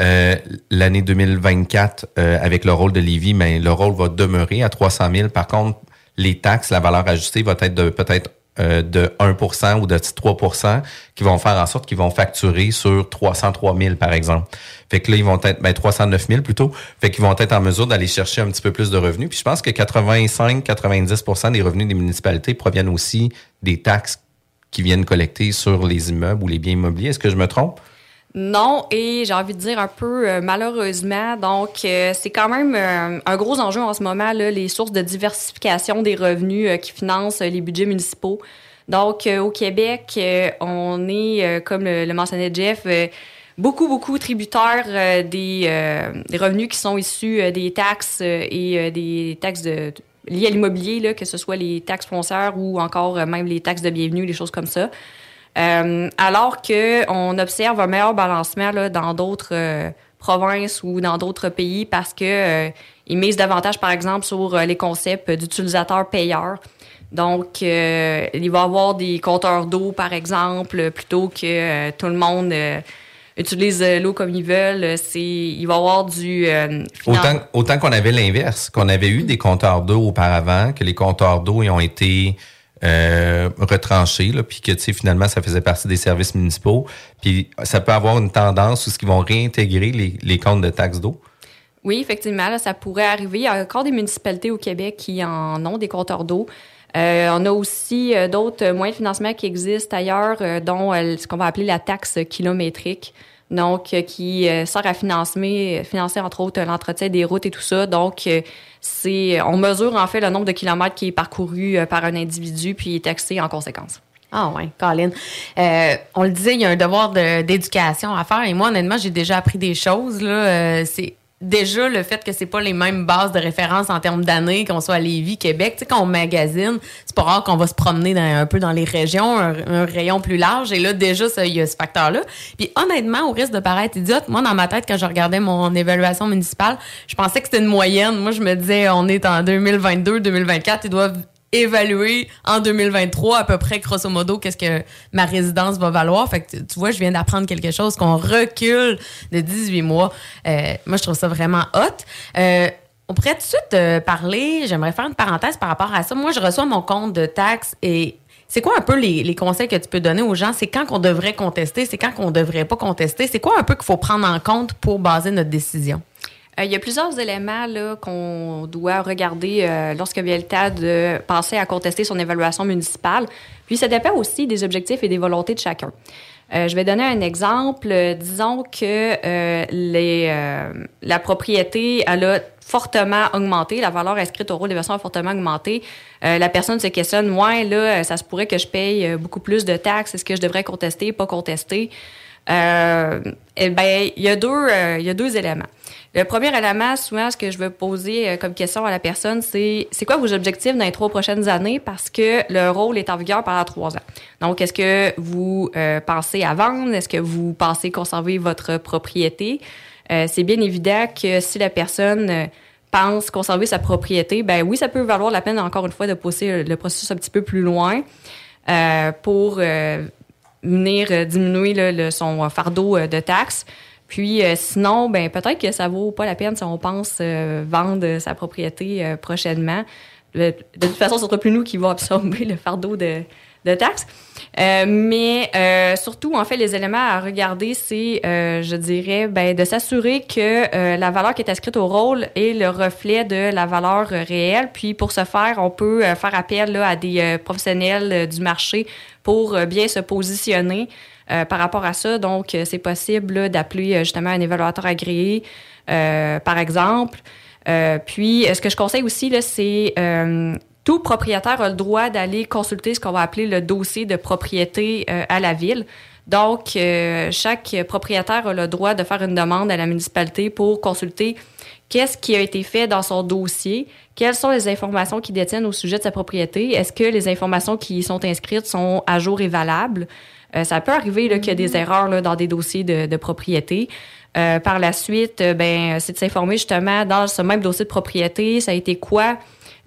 Euh, L'année 2024, euh, avec le rôle de Lévis, ben, le rôle va demeurer à 300 000. Par contre, les taxes, la valeur ajustée va être de peut-être euh, de 1% ou de 3% qui vont faire en sorte qu'ils vont facturer sur 303 000, par exemple. Fait que là, ils vont être, ben, 309 000 plutôt. Fait qu'ils vont être en mesure d'aller chercher un petit peu plus de revenus. Puis je pense que 85-90% des revenus des municipalités proviennent aussi des taxes qui viennent collecter sur les immeubles ou les biens immobiliers. Est-ce que je me trompe? Non, et j'ai envie de dire un peu euh, malheureusement. Donc, euh, c'est quand même euh, un gros enjeu en ce moment, les sources de diversification des revenus qui financent les budgets municipaux. Donc, au Québec, on est, comme le, mentionnait Jeff, beaucoup, beaucoup tributaires des, des, revenus qui sont issus des taxes et des taxes de, liées à l'immobilier, que ce soit les taxes foncières ou encore même les taxes de bienvenue, des choses comme ça. Euh, alors qu'on observe un meilleur balancement là, dans d'autres euh, provinces ou dans d'autres pays parce que euh, ils misent davantage, par exemple, sur les concepts d'utilisateurs payeurs. Donc, il va y avoir des compteurs d'eau, par exemple, plutôt que tout le monde utilise l'eau comme ils veulent. C'est, il va y avoir du... autant, autant qu'on avait l'inverse, qu'on avait eu des compteurs d'eau auparavant, que les compteurs d'eau ont été euh, retranché, là, puis que finalement ça faisait partie des services municipaux. Puis ça peut avoir une tendance où ce qu'ils vont réintégrer les, comptes de taxes d'eau. Oui, effectivement, ça pourrait arriver. Il y a encore des municipalités au Québec qui en ont des compteurs d'eau. Euh, on a aussi euh, d'autres moyens de financement qui existent ailleurs, euh, dont ce qu'on va appeler la taxe kilométrique donc euh, qui euh, sert à financer, financer entre autres l'entretien des routes et tout ça. Donc euh, c'est, on mesure en fait le nombre de kilomètres qui est parcouru par un individu puis est taxé en conséquence. Ah ouais, Colin. on le disait, il y a un devoir d'éducation à faire. Et moi, honnêtement, j'ai déjà appris des choses. Là, c'est déjà le fait que c'est pas les mêmes bases de référence en termes d'années, qu'on soit à Lévis, Québec, tu sais, quand on magazine, c'est pas rare qu'on va se promener dans, un peu dans les régions, un, rayon plus large, et là, déjà, il y a ce facteur-là. Puis honnêtement, au risque de paraître idiote, moi, dans ma tête, quand je regardais mon évaluation municipale, je pensais que c'était une moyenne. Moi, je me disais, on est en 2022, 2024, ils doivent évaluer en 2023 à peu près grosso modo qu'est-ce que ma résidence va valoir. Fait que tu vois, je viens d'apprendre quelque chose qu'on recule de 18 mois. Euh, moi, je trouve ça vraiment hot. Euh, on pourrait tout de suite euh, parler, j'aimerais faire une parenthèse par rapport à ça. Moi, je reçois mon compte de taxes et c'est quoi un peu les, les, conseils que tu peux donner aux gens? C'est quand qu'on devrait contester, c'est quand qu'on devrait pas contester? C'est quoi un peu qu'il faut prendre en compte pour baser notre décision? Euh, il y a plusieurs éléments qu'on doit regarder euh, lorsque vient le temps de penser à contester son évaluation municipale. Puis ça dépend aussi des objectifs et des volontés de chacun. Euh, je vais donner un exemple. Disons que la propriété a fortement augmenté, la valeur inscrite au rôle d'évaluation a fortement augmenté. la personne se questionne, moi, là, ça se pourrait que je paye beaucoup plus de taxes. Est-ce que je devrais contester, pas contester? eh ben, il y a deux éléments. Le premier élément, souvent, ce que je veux poser euh, comme question à la personne, c'est c'est quoi vos objectifs dans les trois prochaines années? Parce que le rôle est en vigueur pendant trois ans. Donc, est-ce que vous euh, pensez à vendre? Est-ce que vous pensez conserver votre propriété? Euh, c'est bien évident que si la personne pense conserver sa propriété, ben oui, ça peut valoir la peine, encore une fois, de pousser le processus un petit peu plus loin pour venir diminuer son fardeau de taxes. Puis euh, sinon, ben peut-être que ça vaut pas la peine si on pense euh, vendre sa propriété euh, prochainement. de toute façon, ce sera plus nous qui va absorber le fardeau de, de taxes. mais surtout, en fait, les éléments à regarder, c'est, je dirais, ben, de s'assurer que la valeur qui est inscrite au rôle est le reflet de la valeur réelle. Puis pour ce faire, on peut faire appel là, à des professionnels du marché pour bien se positionner. Euh, par rapport à ça. Donc, euh, c'est possible d'appeler euh, justement un évaluateur agréé, par exemple. puis, ce que je conseille aussi, c'est tout propriétaire a le droit d'aller consulter ce qu'on va appeler le dossier de propriété à la ville. Donc, chaque propriétaire a le droit de faire une demande à la municipalité pour consulter qu'est-ce qui a été fait dans son dossier, quelles sont les informations qu'il détiennent au sujet de sa propriété, est-ce que les informations qui y sont inscrites sont à jour et valables? Euh, ça peut arriver qu'il y a des mm-hmm. erreurs là, dans des dossiers de, de propriété. Euh, par la suite, euh, ben, c'est de s'informer justement dans ce même dossier de propriété, ça a été quoi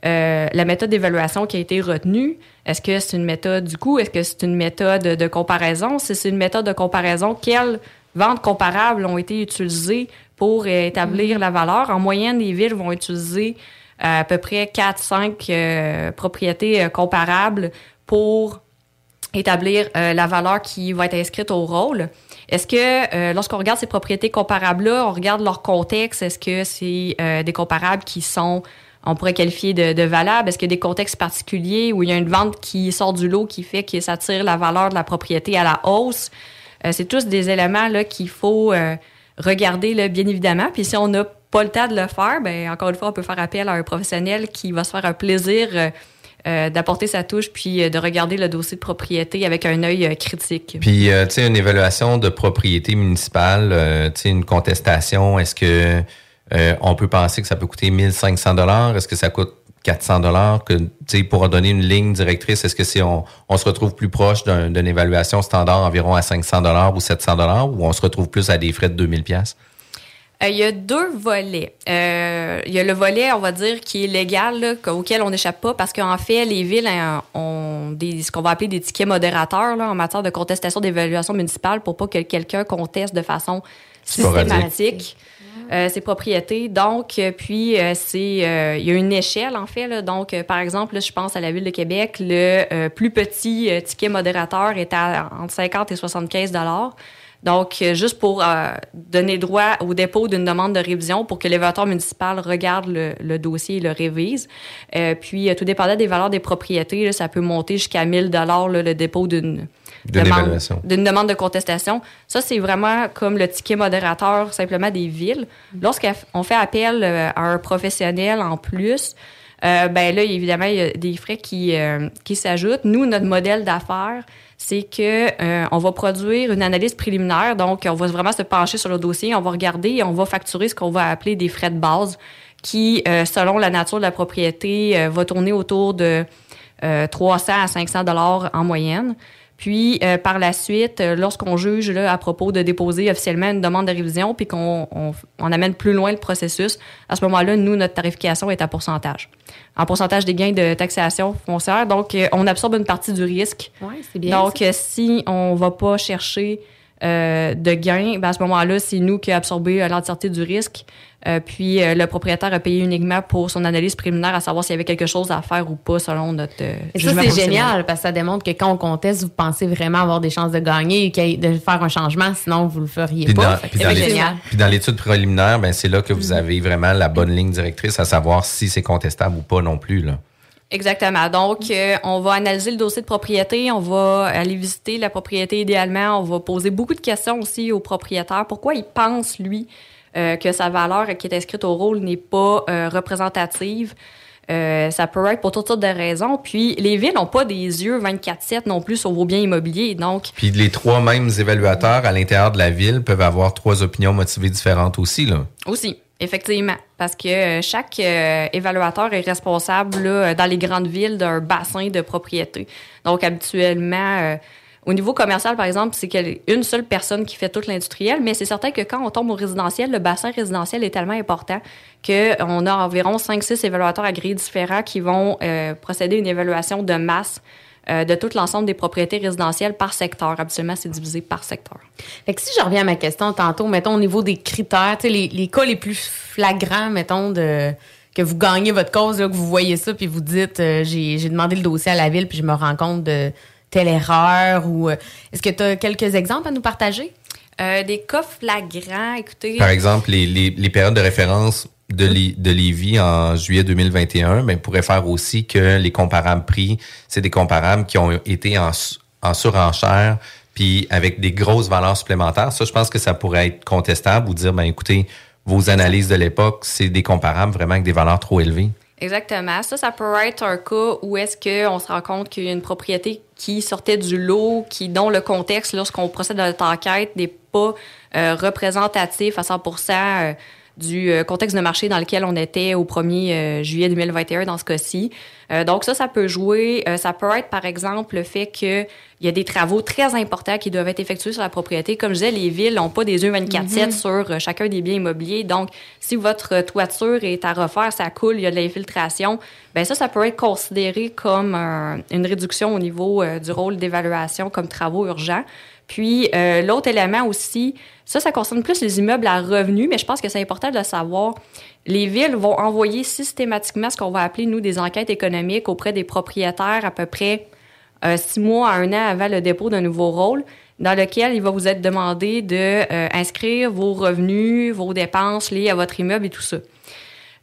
euh, la méthode d'évaluation qui a été retenue? Est-ce que c'est une méthode du coup? Est-ce que c'est une méthode de comparaison? Si c'est une méthode de comparaison, quelles ventes comparables ont été utilisées pour établir la valeur? En moyenne, les villes vont utiliser à peu près 4-5 propriétés euh, comparables pour établir euh, la valeur qui va être inscrite au rôle. Est-ce que euh, lorsqu'on regarde ces propriétés comparables-là, on regarde leur contexte, est-ce que c'est euh, des comparables qui sont, on pourrait qualifier de, valables? Est-ce qu'il y a des contextes particuliers où il y a une vente qui sort du lot qui fait que ça tire la valeur de la propriété à la hausse? Euh, c'est tous des éléments là qu'il faut regarder là, bien évidemment. Puis si on n'a pas le temps de le faire, ben encore une fois, on peut faire appel à un professionnel qui va se faire un plaisir euh, euh, d'apporter sa touche puis euh, de regarder le dossier de propriété avec un œil critique. Puis, tu sais, une évaluation de propriété municipale, tu sais, une contestation, est-ce que on peut penser que ça peut coûter 1500 dollars? Est-ce que ça coûte 400 dollars? Que, tu sais, pour donner une ligne directrice, est-ce que si on, on se retrouve plus proche d'un- d'une évaluation standard environ à 500 dollars ou 700 dollars ou on se retrouve plus à des frais de 2000 pièces? Euh, il y a deux volets. Euh, il y a le volet, on va dire, qui est légal, là, auquel on n'échappe pas, parce qu'en fait, les villes hein, ont des, ce qu'on va appeler des tickets modérateurs là, en matière de contestation d'évaluation municipale pour pas que quelqu'un conteste de façon systématique euh, ses propriétés. Donc, euh, puis, euh, c'est, euh, il y a une échelle, en fait. Là. Donc, par exemple, là, je pense à la Ville de Québec, le plus petit ticket modérateur est à entre 50 et 75 dollars. Donc, juste pour euh, donner droit au dépôt d'une demande de révision pour que l'évaluateur municipal regarde le, le dossier et le révise. Euh, puis, tout dépendant des valeurs des propriétés, là, ça peut monter jusqu'à 1000 dollars le dépôt d'une D'une demande- évaluation. d'une demande de contestation. Ça, c'est vraiment comme le ticket modérateur simplement des villes. Lorsqu'on fait appel euh, à un professionnel en plus, euh, ben là, évidemment, il y a des frais qui, euh, qui s'ajoutent. Nous, notre modèle d'affaires, c'est que euh, on va produire une analyse préliminaire. Donc, on va vraiment se pencher sur le dossier, on va regarder et on va facturer ce qu'on va appeler des frais de base qui, selon la nature de la propriété, va tourner autour de euh, 300 à 500 dollars en moyenne. Puis, euh, par la suite, euh, lorsqu'on juge là, à propos de déposer officiellement une demande de révision, puis qu'on on, on amène plus loin le processus, à ce moment-là, nous, notre tarification est à pourcentage. En pourcentage des gains de taxation foncière. Donc, euh, on absorbe une partie du risque. Ouais, c'est bien Donc, ça. euh, si on va pas chercher euh, de gains, ben, à ce moment-là, c'est nous qui absorbons euh, l'entièreté du risque. Euh, puis euh, le propriétaire a payé uniquement pour son analyse préliminaire à savoir s'il y avait quelque chose à faire ou pas selon notre euh, Et ça, c'est génial parce que ça démontre que quand on conteste, vous pensez vraiment avoir des chances de gagner et de faire un changement, sinon vous le feriez Puis pas. dans, puis c'est dans génial. puis dans l'étude préliminaire, ben c'est là que vous avez vraiment la bonne ligne directrice à savoir si c'est contestable ou pas non plus. Là. Exactement. Donc, euh, on va analyser le dossier de propriété, on va aller visiter la propriété idéalement, on va poser beaucoup de questions aussi au propriétaire. Pourquoi il pense, lui, euh, que sa valeur qui est inscrite au rôle n'est pas euh, représentative? Euh, ça peut être pour toutes sortes de raisons. Puis, les villes n'ont pas des yeux 24-7 non plus sur vos biens immobiliers. Donc, Puis les trois mêmes évaluateurs à l'intérieur de la ville peuvent avoir trois opinions motivées différentes aussi. Là. Aussi, effectivement, parce que chaque euh, évaluateur est responsable là, dans les grandes villes d'un bassin de propriété. Donc, habituellement, euh, au niveau commercial, par exemple, c'est une seule personne qui fait tout l'industriel, mais c'est certain que quand on tombe au résidentiel, le bassin résidentiel est tellement important qu'on a environ 5-6 évaluateurs agréés différents qui vont euh, procéder à une évaluation de masse euh, de tout l'ensemble des propriétés résidentielles par secteur. Habituellement, c'est divisé par secteur. Fait que si je reviens à ma question tantôt, mettons au niveau des critères, les, les cas les plus flagrants, mettons, de que vous gagnez votre cause, là, que vous voyez ça, puis vous dites euh, j'ai demandé le dossier à la ville, puis je me rends compte de telle erreur, ou euh, est-ce que tu as quelques exemples à nous partager? Euh, des cas flagrants, écoutez. Par exemple, les, les, les périodes de référence de, Li- de Lévis en juillet 2021 ben, pourraient faire aussi que les comparables prix, c'est des comparables qui ont été en, en surenchère puis avec des grosses valeurs supplémentaires. Ça, je pense que ça pourrait être contestable ou dire, ben écoutez, vos analyses de l'époque, c'est des comparables vraiment avec des valeurs trop élevées. Exactement. Ça, ça peut être un cas où est-ce qu'on se rend compte qu'il y a une propriété qui sortait du lot, qui, dont le contexte, lorsqu'on procède à notre enquête, n'est pas euh, représentatif à 100 euh, du euh, contexte de marché dans lequel on était au 1er euh, juillet 2021 dans ce cas-ci. Euh, donc ça, ça peut jouer. Ça peut être, par exemple, le fait que il y a des travaux très importants qui doivent être effectués sur la propriété. Comme je disais, les villes n'ont pas des yeux 24-7 Mhm. sur chacun des biens immobiliers. Donc, si votre toiture est à refaire, ça coule, il y a de l'infiltration, ben ça, ça peut être considéré comme un- une réduction au niveau du rôle d'évaluation comme travaux urgents. Puis, euh, l'autre élément aussi, ça, ça concerne plus les immeubles à revenus, mais je pense que c'est important de le savoir. Les villes vont envoyer systématiquement ce qu'on va appeler, nous, des enquêtes économiques auprès des propriétaires à peu près euh, six mois à un an avant le dépôt d'un nouveau rôle, dans lequel il va vous être demandé de euh, vos revenus, vos dépenses liées à votre immeuble et tout ça.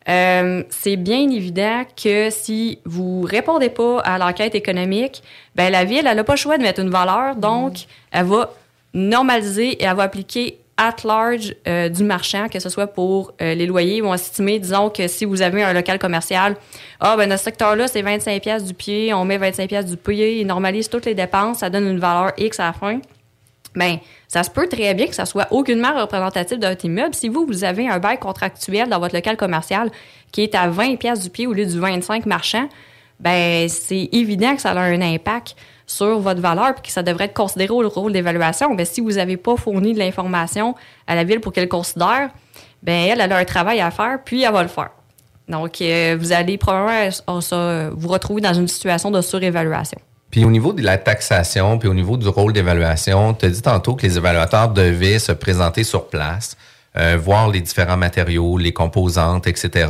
Euh, c'est bien évident que si vous répondez pas à l'enquête économique, ben la ville, elle n'a pas le choix de mettre une valeur, donc elle va normaliser et elle va appliquer at large euh, du marchand, que ce soit pour euh, les loyers, ils vont estimer, disons que si vous avez un local commercial, ah ben dans ce secteur-là, c'est 25 pièces du pied, on met 25 pièces du pied, ils normalisent toutes les dépenses, ça donne une valeur X à la fin. Ben, ça se peut très bien que ça soit aucunement représentatif votre immeuble. Si vous, vous avez un bail contractuel dans votre local commercial qui est à 20 pièces du pied au lieu du 25 marchand, ben c'est évident que ça a un impact sur votre valeur puis que ça devrait être considéré au rôle d'évaluation. Ben, si vous n'avez pas fourni de l'information à la ville pour qu'elle considère, ben elle, elle a un travail à faire, puis elle va le faire. Donc, euh, vous allez probablement euh, vous retrouver dans une situation de surévaluation. Puis au niveau de la taxation, puis au niveau du rôle d'évaluation, tu as dit tantôt que les évaluateurs devaient se présenter sur place, euh, voir les différents matériaux, les composantes, etc.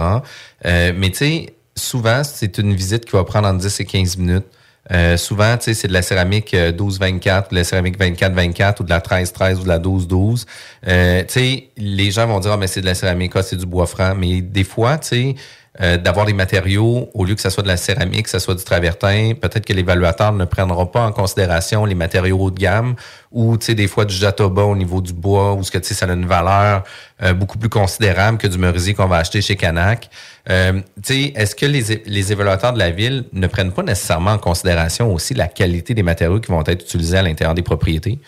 Euh, mais tu sais, souvent, c'est une visite qui va prendre entre 10 et 15 minutes. Euh, souvent, tu sais, c'est de la céramique euh, 12-24, ou de la céramique 24-24, ou de la 13-13, ou de la 12-12. Euh, tu sais, les gens vont dire, ah, mais c'est de la céramique, ah, c'est du bois franc. Mais des fois, tu sais, euh, d'avoir des matériaux, au lieu que ça soit de la céramique, que ça soit du travertin, peut-être que l'évaluateur ne prendra pas en considération les matériaux haut de gamme ou, des fois du jatoba au niveau du bois, ou ce que, ça a une valeur euh, beaucoup plus considérable que du merisier qu'on va acheter chez Canac. Euh, est-ce que les, les évaluateurs de la ville ne prennent pas nécessairement en considération aussi la qualité des matériaux qui vont être utilisés à l'intérieur des propriétés?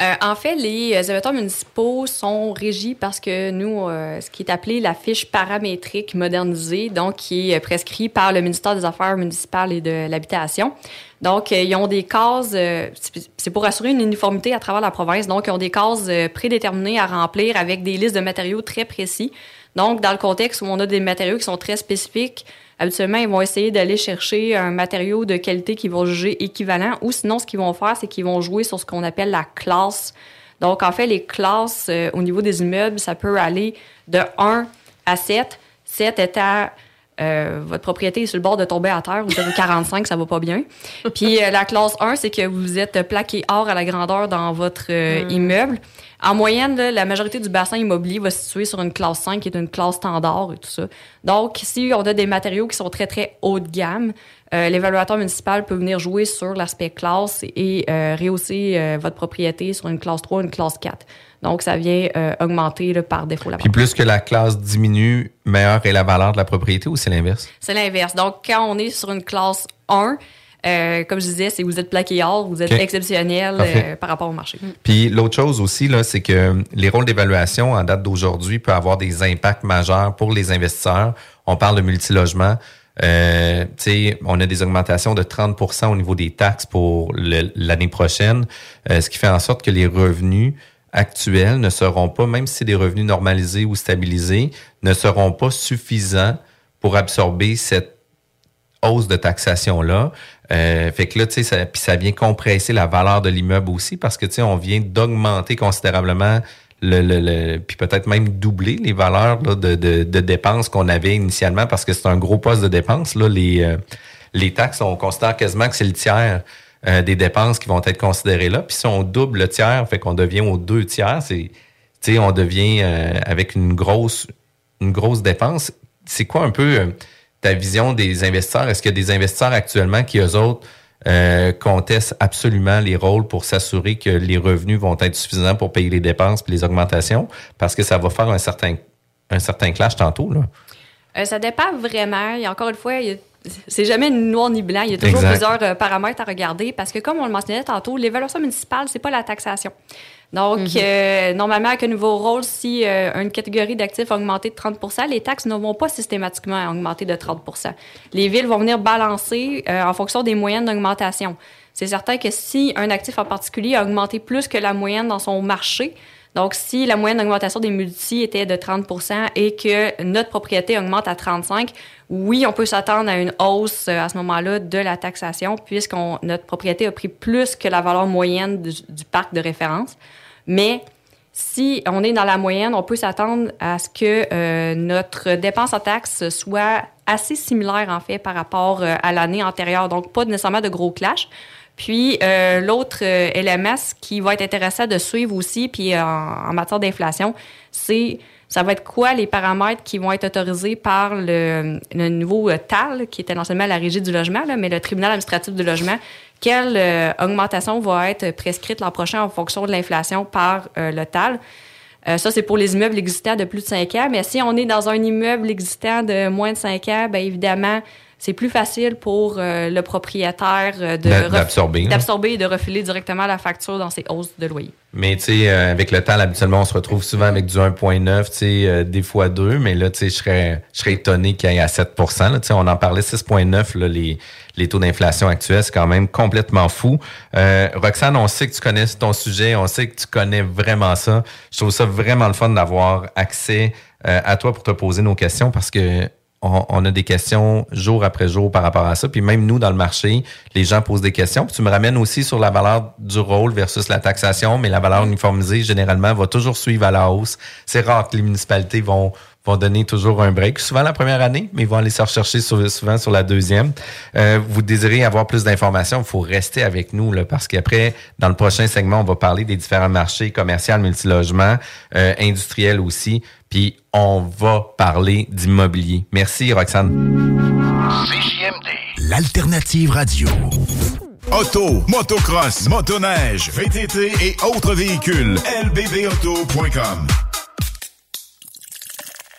Euh, en fait, les euh, évaluateurs municipaux sont régis parce que nous, euh, ce qui est appelé la fiche paramétrique modernisée, donc qui est prescrit par le ministère des Affaires municipales et de l'Habitation. Donc, ils ont des cases, c'est- pour assurer une uniformité à travers la province. Donc, ils ont des cases prédéterminées à remplir avec des listes de matériaux très précis. Donc, dans le contexte où on a des matériaux qui sont très spécifiques, habituellement, ils vont essayer d'aller chercher un matériau de qualité qu'ils vont juger équivalent ou sinon, ce qu'ils vont faire, c'est qu'ils vont jouer sur ce qu'on appelle la classe. Donc, en fait, les classes euh, au niveau des immeubles, ça peut aller de 1 à 7. 7 étant euh, votre propriété est sur le bord de tomber à terre, vous avez 45, ça va pas bien. Puis euh, la classe 1, c'est que vous êtes plaqué hors à la grandeur dans votre euh, Mm. immeuble. En moyenne, là, la majorité du bassin immobilier va se situer sur une classe 5, qui est une classe standard et tout ça. Donc, si on a des matériaux qui sont très, très haut de gamme, euh, l'évaluateur municipal peut venir jouer sur l'aspect classe et euh, rehausser euh, votre propriété sur une classe 3, une classe 4. Donc, ça vient euh, augmenter là, par défaut la Puis plus que la classe diminue, meilleure est la valeur de la propriété ou c'est l'inverse? C'est l'inverse. Donc, quand on est sur une classe 1, euh, comme je disais, c'est vous êtes plaqué hors, vous êtes exceptionnel euh, par rapport au marché. Puis l'autre chose aussi, là, c'est que les rôles d'évaluation en date d'aujourd'hui peuvent avoir des impacts majeurs pour les investisseurs. On parle de multilogement. Euh, tu sais, on a des augmentations de 30% au niveau des taxes pour l'année prochaine, euh, ce qui fait en sorte que les revenus actuels ne seront pas, même si des revenus normalisés ou stabilisés, ne seront pas suffisants pour absorber cette hausse de taxation-là. Euh, fait que là, tu sais, ça, puis ça vient compresser la valeur de l'immeuble aussi parce que, tu sais, on vient d'augmenter considérablement le, le, le- puis peut-être même doubler les valeurs là, de, de, de dépenses qu'on avait initialement parce que c'est un gros poste de dépenses. Là, les, euh, les taxes, on considère quasiment que c'est le tiers euh, des dépenses qui vont être considérées là. Puis si on double le tiers, fait qu'on devient aux deux tiers, c'est, on devient euh, avec une grosse, une grosse dépense. C'est quoi un peu euh, ta vision des investisseurs? Est-ce qu'il y a des investisseurs actuellement qui, eux autres, contestent absolument les rôles pour s'assurer que les revenus vont être suffisants pour payer les dépenses et les augmentations? Parce que ça va faire un certain, un certain clash tantôt, là. Ça dépend vraiment. Et encore une fois, il y a- c'est jamais ni noir ni blanc. Il y a toujours Exact. plusieurs euh, paramètres à regarder parce que, comme on le mentionnait tantôt, l'évaluation municipale, c'est pas la taxation. Donc, euh, normalement, avec un nouveau rôle, si euh, une catégorie d'actifs a augmenté de 30% les taxes ne vont pas systématiquement augmenter de 30% Les villes vont venir balancer euh, en fonction des moyennes d'augmentation. c'est certain que si un actif en particulier a augmenté plus que la moyenne dans son marché, donc si la moyenne d'augmentation des multis était de 30% et que notre propriété augmente à 35 oui, on peut s'attendre à une hausse euh, à ce moment-là de la taxation puisque notre propriété a pris plus que la valeur moyenne du, parc de référence. Mais si on est dans la moyenne, on peut s'attendre à ce que euh, notre dépense en taxes soit assez similaire, en fait, par rapport euh, à l'année antérieure. Donc, pas nécessairement de gros clash. Puis, euh, l'autre LMS qui va être intéressant de suivre aussi, puis en, matière d'inflation, c'est ça va être quoi les paramètres qui vont être autorisés par le, nouveau TAL, qui était non la régie du logement, mais le tribunal administratif du logement, quelle euh, augmentation va être prescrite l'an prochain en fonction de l'inflation par euh, le TAL. Euh, ça, c'est pour les immeubles existants de plus de 5 ans. Mais si on est dans un immeuble existant de moins de 5 ans, bien évidemment, c'est plus facile pour le propriétaire d'absorber d'absorber et de refiler directement la facture dans ses hausses de loyer. Mais tu sais, avec le temps, habituellement, on se retrouve souvent avec du 1,9, tu sais, des fois 2, mais là, tu sais, je serais, je serais étonné qu'il y ait à 7% Tu sais, on en parlait 6,9, là, les, les taux d'inflation actuels, c'est quand même complètement fou. Euh, Roxane, on sait que tu connais ton sujet, on sait que tu connais vraiment ça. Je trouve ça vraiment le fun d'avoir accès euh, à toi pour te poser nos questions parce que on, a des questions jour après jour par rapport à ça. Puis même nous, dans le marché, les gens posent des questions. Puis tu me ramènes aussi sur la valeur du rôle versus la taxation, mais la valeur uniformisée, généralement, va toujours suivre à la hausse. C'est rare que les municipalités vont vont donner toujours un break, souvent la première année, mais ils vont aller se rechercher souvent sur la deuxième. Euh, vous désirez avoir plus d'informations, il faut rester avec nous là, parce qu'après, dans le prochain segment, on va parler des différents marchés commerciaux, multilogements, euh, industriels aussi, puis on va parler d'immobilier. Merci, Roxane. CJMD, l'alternative radio. Auto, motocross, motoneige, VTT et autres véhicules. lbbauto.com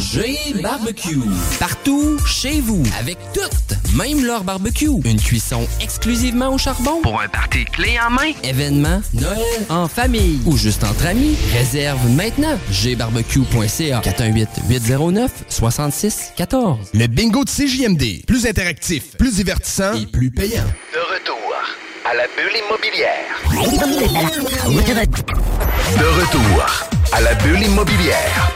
G Barbecue. Partout, chez vous, avec toutes, même leur barbecue. Une cuisson exclusivement au charbon. Pour un party clé en main. Événement, Noël, en famille ou juste entre amis. Réserve maintenant. gbarbecue.ca 418-809-6614. Le bingo de CJMD. Plus interactif, plus divertissant et plus payant. De retour à la bulle immobilière. De retour à la bulle immobilière.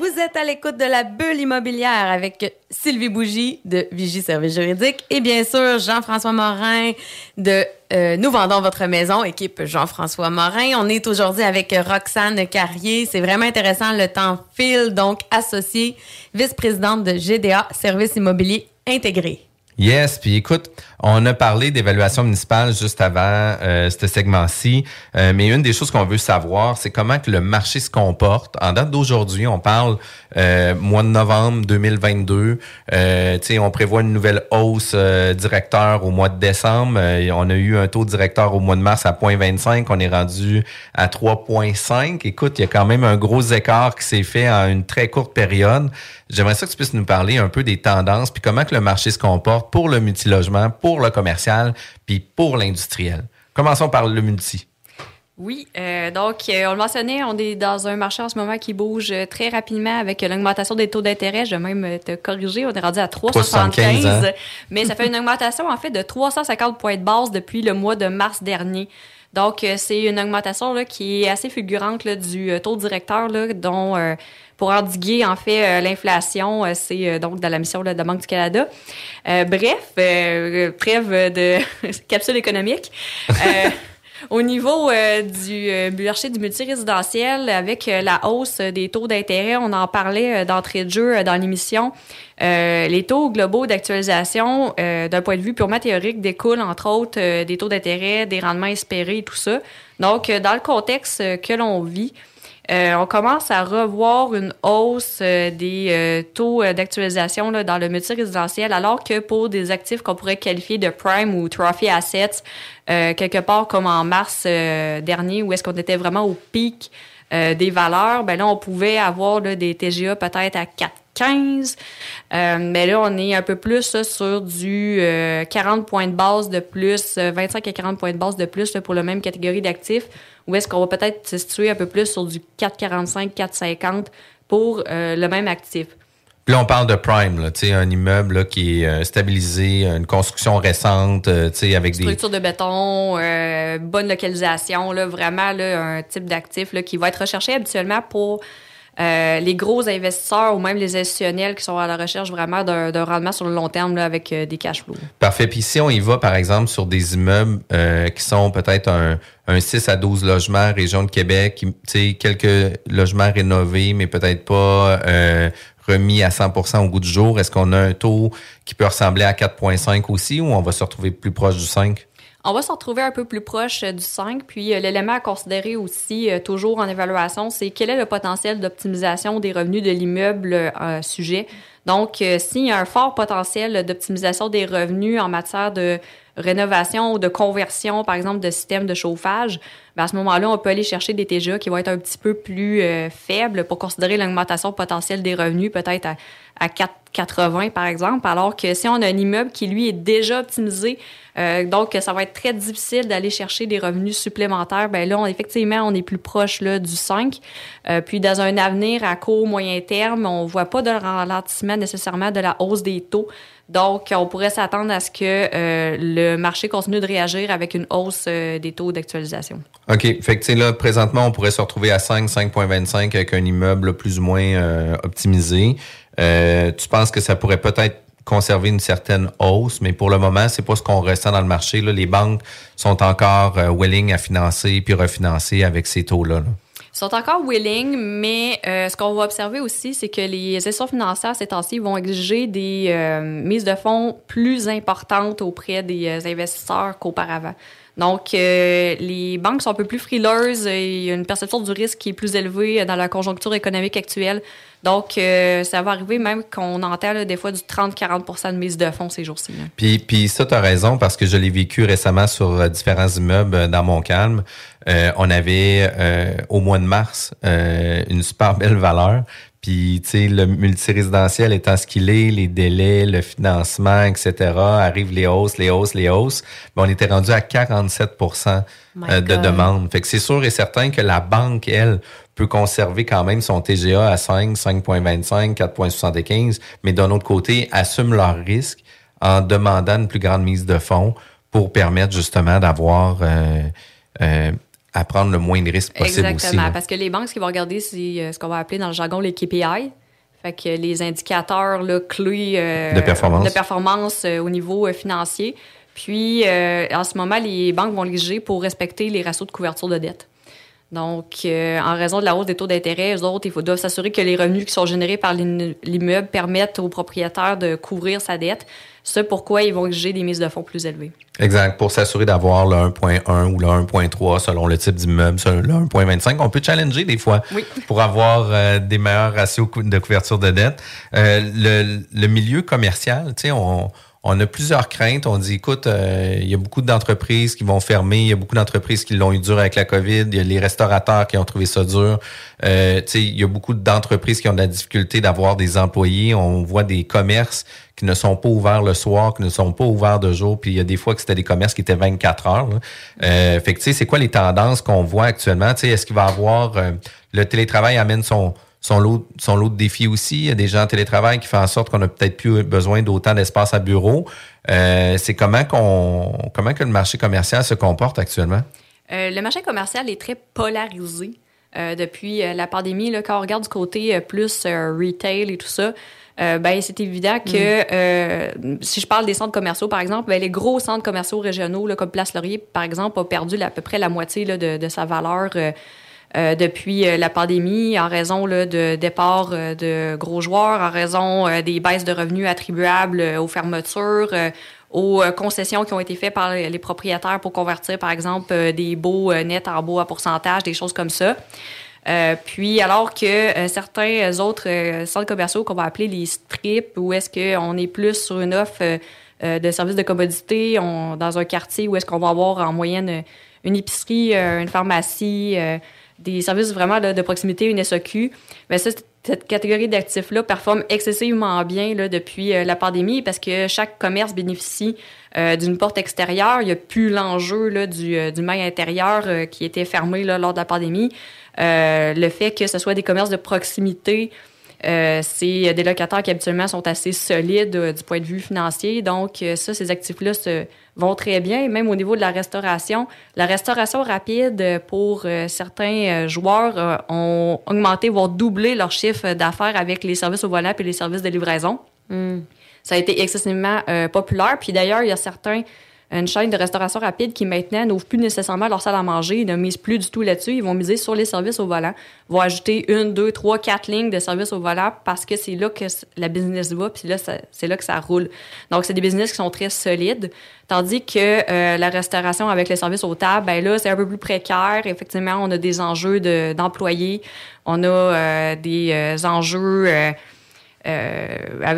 Vous êtes à l'écoute de la bulle immobilière avec Sylvie Bougie de Vigie Service Juridique et bien sûr Jean-François Morin de euh, Nous vendons votre maison, équipe Jean-François Morin. On est aujourd'hui avec Roxane Carrier. C'est vraiment intéressant, le temps file, donc associée, vice-présidente de GDA Service immobilier intégré. Yes, puis écoute, on a parlé d'évaluation municipale juste avant euh, ce segment-ci, euh, mais une des choses qu'on veut savoir, c'est comment que le marché se comporte. En date d'aujourd'hui, on parle euh, mois de novembre 2022. Euh, on prévoit une nouvelle hausse euh, directeur au mois de décembre. on a eu un taux directeur au mois de mars à 0.25. On est rendu à 3.5. Écoute, il y a quand même un gros écart qui s'est fait en une très courte période. J'aimerais ça que tu puisses nous parler un peu des tendances, puis comment que le marché se comporte pour le multilogement, pour le commercial, puis pour l'industriel. Commençons par le multi. Oui, euh, donc euh, on le mentionnait, on est dans un marché en ce moment qui bouge très rapidement avec l'augmentation des taux d'intérêt. Je vais même te corriger, on est rendu à 3,75, hein? [LAUGHS] mais ça fait une augmentation en fait de 350 points de base depuis le mois de mars dernier. Donc euh, c'est une augmentation là, qui est assez fulgurante là, du taux directeur, là, dont pour endiguer en fait l'inflation, c'est donc dans la mission de la Banque du Canada. bref, trêve de [LAUGHS] capsule économique. [LAUGHS] Au niveau euh, du euh, marché du multirésidentiel, avec euh, la hausse des taux d'intérêt, on en parlait d'entrée de jeu dans l'émission. les taux globaux d'actualisation, d'un point de vue purement théorique, découlent entre autres des taux d'intérêt, des rendements espérés et tout ça. Donc, dans le contexte que l'on vit, euh, on commence à revoir une hausse euh, des euh, taux d'actualisation dans le multirésidentiel, alors que pour des actifs qu'on pourrait qualifier de prime ou trophy assets, quelque part comme en mars dernier, où est-ce qu'on était vraiment au pic des valeurs, ben là, on pouvait avoir des TGA peut-être à 4 15. Euh, mais là, on est un peu plus là, sur du euh, 40 points de base de plus, euh, 25 à 40 points de base de plus là, pour la même catégorie d'actifs. Ou est-ce qu'on va peut-être se situer un peu plus sur du 4,45, 4,50 pour euh, le même actif? Puis là, on parle de prime, là, un immeuble là, qui est euh, stabilisé, une construction récente, euh, avec des... Structure de béton, euh, bonne localisation, là, vraiment là, un type d'actif qui va être recherché habituellement pour euh, les gros investisseurs ou même les institutionnels qui sont à la recherche vraiment d'un rendement sur le long terme là, avec euh, des cash flows. Parfait. Puis si on y va, par exemple, sur des immeubles euh, qui sont peut-être un, un 6 à 12 logements, région de Québec, quelques logements rénovés, mais peut-être pas euh, remis à 100% au goût du jour, est-ce qu'on a un taux qui peut ressembler à 4,5 aussi ou on va se retrouver plus proche du 5? On va se retrouver un peu plus proche euh, du 5. Puis euh, l'élément à considérer aussi, euh, toujours en évaluation, c'est quel est le potentiel d'optimisation des revenus de l'immeuble sujet. Donc, s'il y a un fort potentiel d'optimisation des revenus en matière de rénovation ou de conversion, par exemple, de système de chauffage, ben à ce moment-là, on peut aller chercher des TGA qui vont être un petit peu plus euh, faibles pour considérer l'augmentation potentielle des revenus, peut-être à, à 4,80 par exemple, alors que si on a un immeuble qui, lui, est déjà optimisé, euh, donc ça va être très difficile d'aller chercher des revenus supplémentaires, ben là, effectivement, on est plus proche là, du 5. Euh, puis dans un avenir à court, moyen terme, on voit pas de ralentissement nécessairement de la hausse des taux. Donc, on pourrait s'attendre à ce que euh, le marché continue de réagir avec une hausse euh, des taux d'actualisation. OK. Fait que, là, présentement, on pourrait se retrouver à 5, 5,25 avec un immeuble plus ou moins euh, optimisé. Tu penses que ça pourrait peut-être conserver une certaine hausse, mais pour le moment, c'est pas ce qu'on ressent dans le marché. Là. Les banques sont encore willing à financer puis refinancer avec ces taux-là. Sont encore willing, mais euh, ce qu'on va observer aussi, c'est que les institutions financières ces temps-ci vont exiger des euh, mises de fonds plus importantes auprès des euh, investisseurs qu'auparavant. Donc, euh, les banques sont un peu plus frileuses. Il y a une perception du risque qui est plus élevée dans la conjoncture économique actuelle. Donc, euh, ça va arriver même qu'on entend des fois du 30-40 de mise de fonds ces jours-ci. Puis, puis ça, tu as raison, parce que je l'ai vécu récemment sur euh, différents immeubles dans Montcalm. Euh, on avait, au mois de mars, une super belle valeur. Puis, tu sais, le multirésidentiel étant ce qu'il est, les délais, le financement, etc., arrivent les hausses, les hausses, les hausses. Ben, on était rendu à 47 My euh, de God. demande. Fait que c'est sûr et certain que la banque, elle, peut conserver quand même son TGA à 5, 5,25, 4,75, mais d'un autre côté, assume leurs risques en demandant une plus grande mise de fonds pour permettre justement d'avoir euh, euh, à prendre le moins de risques possible aussi. Exactement, parce que les banques, ce qu'ils vont regarder, c'est euh, ce qu'on va appeler dans le jargon les KPI. Fait que les indicateurs là, clés euh, De performance. de performance, euh, au niveau euh, financier. Puis, en ce moment, les banques vont léger pour respecter les ratios de couverture de dette. Donc, euh, en raison de la hausse des taux d'intérêt, eux autres, il faut doivent s'assurer que les revenus qui sont générés par l'immeuble permettent au propriétaire de couvrir sa dette. C'est pourquoi ils vont exiger des mises de fonds plus élevées. Exact, pour s'assurer d'avoir le 1.1 ou le 1.3 selon le type d'immeuble, le 1.25. On peut challenger des fois Oui. pour avoir euh, des meilleurs ratios de couverture de dette. Euh, le, le milieu commercial, tu sais, on, on a plusieurs craintes. On dit, écoute, euh, il y a beaucoup d'entreprises qui vont fermer, il y a beaucoup d'entreprises qui l'ont eu dur avec la COVID, il y a les restaurateurs qui ont trouvé ça dur. Euh, il y a beaucoup d'entreprises qui ont de la difficulté d'avoir des employés. On voit des commerces qui ne sont pas ouverts le soir, qui ne sont pas ouverts de jour. Puis il y a des fois que c'était des commerces qui étaient 24 heures. Euh, fait que tu sais, c'est quoi les tendances qu'on voit actuellement? Tu sais, est-ce qu'il va avoir euh, le télétravail amène son son lot, son lot de défis aussi. Il y a des gens en télétravail qui font en sorte qu'on a peut-être plus besoin d'autant d'espace à bureau. Euh, c'est comment qu'on comment que le marché commercial se comporte actuellement? Euh, le marché commercial est très polarisé euh, depuis euh, la pandémie. Là, quand on regarde du côté euh, plus euh, retail et tout ça, euh, ben, c'est évident que euh, si je parle des centres commerciaux, par exemple, ben, les gros centres commerciaux régionaux, là, comme Place Laurier, par exemple, ont perdu là, à peu près la moitié là, de, de sa valeur. euh, euh, depuis euh, la pandémie, en raison là, de départ euh, de gros joueurs, en raison euh, des baisses de revenus attribuables aux fermetures, aux concessions qui ont été faites par les propriétaires pour convertir, par exemple, des baux nets en baux à pourcentage, des choses comme ça. Euh, puis alors que euh, certains autres euh, centres commerciaux qu'on va appeler les strips, où est-ce qu'on est plus sur une offre de services de commodité on- dans un quartier où est-ce qu'on va avoir en moyenne une épicerie, une pharmacie, des services vraiment de proximité, une SOQ, ben ça, cette catégorie d'actifs-là performe excessivement bien depuis euh, la pandémie parce que chaque commerce bénéficie euh, d'une porte extérieure. Il n'y a plus l'enjeu du, euh, du mail intérieur euh, qui était fermé lors de la pandémie. Le fait que ce soit des commerces de proximité, c'est des locataires qui habituellement sont assez solides du point de vue financier. Donc, ça, ces actifs-là se vont très bien. Même au niveau de la restauration, la restauration rapide euh, pour euh, certains euh, joueurs euh, ont augmenté, voire doublé leur chiffre d'affaires avec les services au volant et les services de livraison. Ça a été excessivement euh, populaire. Puis d'ailleurs, il y a certains une chaîne de restauration rapide qui maintenant n'ouvre plus nécessairement leur salle à manger, ils ne misent plus du tout là-dessus, ils vont miser sur les services au volant, vont ajouter une, deux, trois, quatre lignes de services au volant parce que c'est là que la business va, puis là, c'est là que ça roule. Donc, c'est des business qui sont très solides, tandis que euh, la restauration avec les services aux tables, ben là, c'est un peu plus précaire. Effectivement, on a des enjeux de- d'employés, on a euh, des euh, enjeux...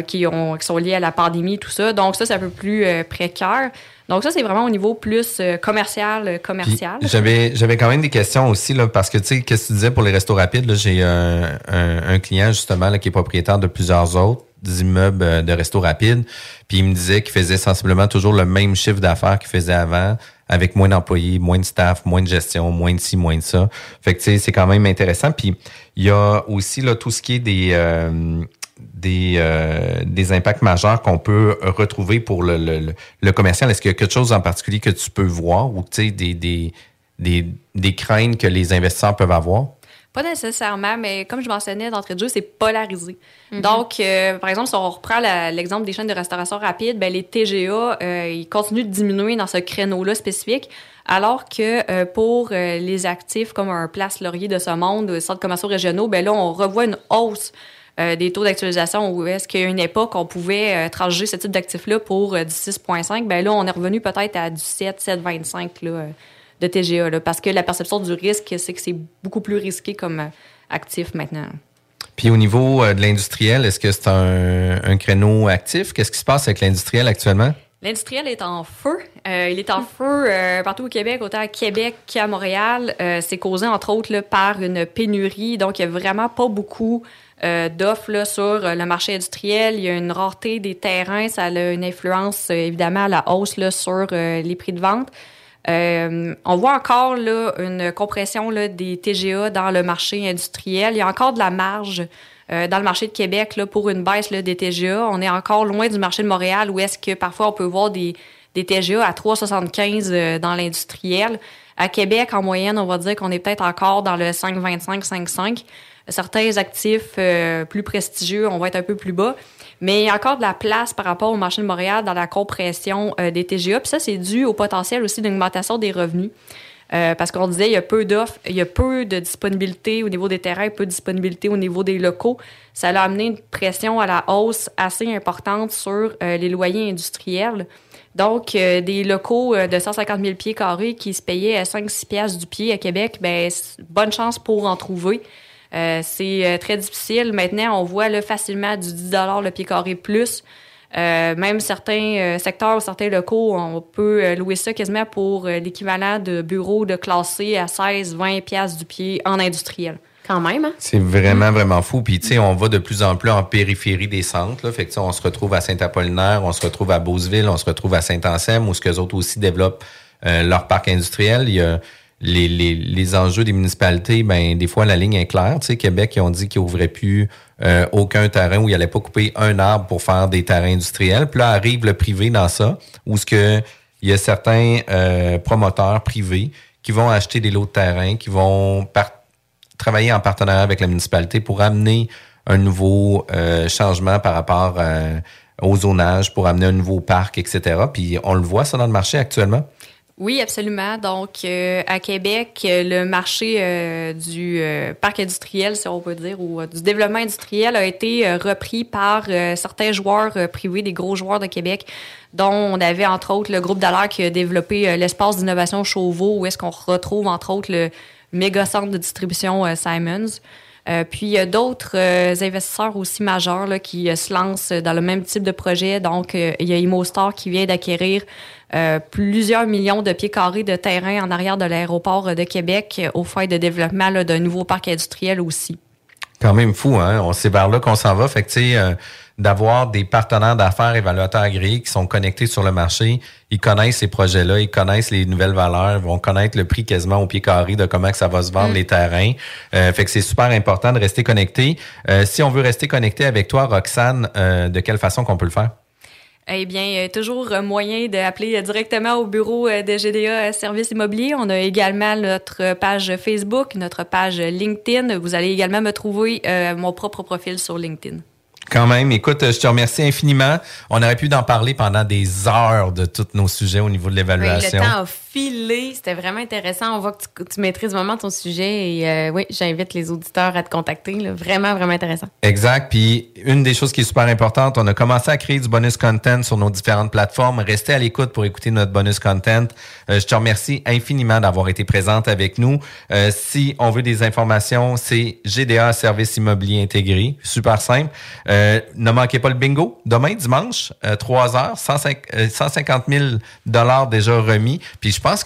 qui, ont, qui sont liés à la pandémie, tout ça. Donc ça, c'est un peu plus précaire. Donc ça, c'est vraiment au niveau plus euh, commercial, euh, commercial. J'avais, j'avais quand même des questions aussi, là, parce que, tu sais, qu'est-ce que tu disais pour les restos rapides? Là, j'ai un, un, un client, justement, là, qui est propriétaire de plusieurs autres immeubles euh, de restos rapides. Puis il me disait qu'il faisait sensiblement toujours le même chiffre d'affaires qu'il faisait avant, avec moins d'employés, moins de staff, moins de gestion, moins de ci, moins de ça. Fait que, tu sais, c'est quand même intéressant. Puis il y a aussi, là, tout ce qui est des... euh, des, euh, des impacts majeurs qu'on peut retrouver pour le, le, le- commercial? Est-ce qu'il y a quelque chose en particulier que tu peux voir ou tu sais, des, des, des, des craintes que les investisseurs peuvent avoir? Pas nécessairement, mais comme je mentionnais d'entrée de jeu, c'est polarisé. Donc, euh, par exemple, si on reprend l'exemple des chaînes de restauration rapide, ben, les TGA, euh, ils continuent de diminuer dans ce créneau-là spécifique, alors que euh, pour euh, les actifs comme un Place Laurier de ce monde, centres commerciaux régionaux, ben là, on revoit une hausse euh, des taux d'actualisation où est-ce qu'à une époque, on pouvait euh, transiger ce type d'actifs-là pour euh, du 6,5. Ben là, on est revenu peut-être à du 7, 7,25 là, euh, de TGA, là, parce que la perception du risque, c'est que c'est beaucoup plus risqué comme euh, actif maintenant. Puis au niveau de l'industriel, est-ce que c'est un créneau actif? Qu'est-ce qui se passe avec l'industriel actuellement? L'industriel est en feu. Euh, il est en [LAUGHS] feu euh, partout au Québec, autant à Québec qu'à Montréal. Euh, c'est causé, entre autres, là, par une pénurie. Donc, il n'y a vraiment pas beaucoup euh, d'offres sur euh, le marché industriel. Il y a une rareté des terrains. Ça a une influence, euh, évidemment, à la hausse là, sur les prix de vente. Euh, on voit encore là, une compression là, des TGA dans le marché industriel. Il y a encore de la marge euh, dans le marché de Québec là, pour une baisse là, des TGA. On est encore loin du marché de Montréal où est-ce que parfois on peut voir des, TGA à 3,75 euh, dans l'industriel. À Québec, en moyenne, on va dire qu'on est peut-être encore dans le 5,25, 5,5. Certains actifs euh, plus prestigieux, on va être un peu plus bas. Mais il y a encore de la place par rapport au marché de Montréal dans la compression euh, des TGA. Puis ça, c'est dû au potentiel aussi d'augmentation des revenus. Euh, parce qu'on disait, il y a peu d'offres, il y a peu de disponibilité au niveau des terrains, peu de disponibilité au niveau des locaux. Ça a amené une pression à la hausse assez importante sur euh, les loyers industriels. Donc, euh, des locaux de 150 000 pieds carrés qui se payaient à 5-6 piastres du pied à Québec, ben, bonne chance pour en trouver. C'est très difficile. Maintenant, on voit là, facilement du 10 le pied carré plus. Euh, même certains euh, secteurs ou certains locaux, on peut euh, louer ça quasiment pour euh, l'équivalent de bureaux de classé à 16-20 piastres du pied en industriel. Quand même, hein? C'est vraiment, vraiment fou. Puis, tu sais, on va de plus en plus en périphérie des centres. Là. Fait que, tu sais, on se retrouve à Saint-Apollinaire, on se retrouve à Beauceville, on se retrouve à Saint-Anselme, où ce qu'eux autres aussi développent euh, leur parc industriel. Il y a les, les, les enjeux des municipalités, ben des fois, la ligne est claire. Tu sais, Québec, ils ont dit qu'ils n'ouvraient plus euh, aucun terrain où ils n'allaient pas couper un arbre pour faire des terrains industriels. Puis là, arrive le privé dans ça, où ce que il y a certains euh, promoteurs privés qui vont acheter des lots de terrain, qui vont travailler en partenariat avec la municipalité pour amener un nouveau euh, changement par rapport euh, au zonage, pour amener un nouveau parc, etc. Puis on le voit ça dans le marché actuellement. Oui, absolument. Donc, euh, à Québec, euh, le marché euh, du euh, parc industriel, si on peut dire, ou euh, du développement industriel a été euh, repris par certains joueurs privés, des gros joueurs de Québec, dont on avait entre autres le groupe Dallaire qui a développé l'espace d'innovation Chauveau, où est-ce qu'on retrouve entre autres le méga centre de distribution Simons. Euh, puis il y a d'autres euh, investisseurs aussi majeurs là, qui se lancent dans le même type de projet. Donc, il y a ImoStar qui vient d'acquérir euh, plusieurs millions de pieds carrés de terrain en arrière de l'aéroport de Québec euh, au foyer de développement d'un nouveau parc industriel aussi. Quand même fou, hein? On sait vers là qu'on s'en va. Fait que, tu sais, euh, d'avoir des partenaires d'affaires évaluateurs agréés qui sont connectés sur le marché, ils connaissent ces projets-là, ils connaissent les nouvelles valeurs, vont connaître le prix quasiment au pied carré de comment que ça va se vendre Mm. les terrains. Euh, fait que c'est super important de rester connecté. Si on veut rester connecté avec toi, Roxane, de quelle façon qu'on peut le faire? Eh bien, euh, toujours euh, moyen d'appeler euh, directement au bureau de GDA Services Immobiliers. On a également notre page Facebook, notre page LinkedIn. Vous allez également me trouver euh, mon propre profil sur LinkedIn. Quand même, écoute, je te remercie infiniment. On aurait pu en parler pendant des heures de tous nos sujets au niveau de l'évaluation. Filé. C'était vraiment intéressant. On voit que tu, tu maîtrises vraiment ton sujet. Et euh, oui, j'invite les auditeurs à te contacter. là. Vraiment, vraiment intéressant. Exact. Puis une des choses qui est super importante, on a commencé à créer du bonus content sur nos différentes plateformes. Restez à l'écoute pour écouter notre bonus content. Euh, je te remercie infiniment d'avoir été présente avec nous. Euh, si on veut des informations, c'est GDA Service Immobilier Intégré. Super simple. Euh, ne manquez pas le bingo. Demain, dimanche, euh, 3 heures, 150 euh, 150 000 dollars déjà remis. Puis pense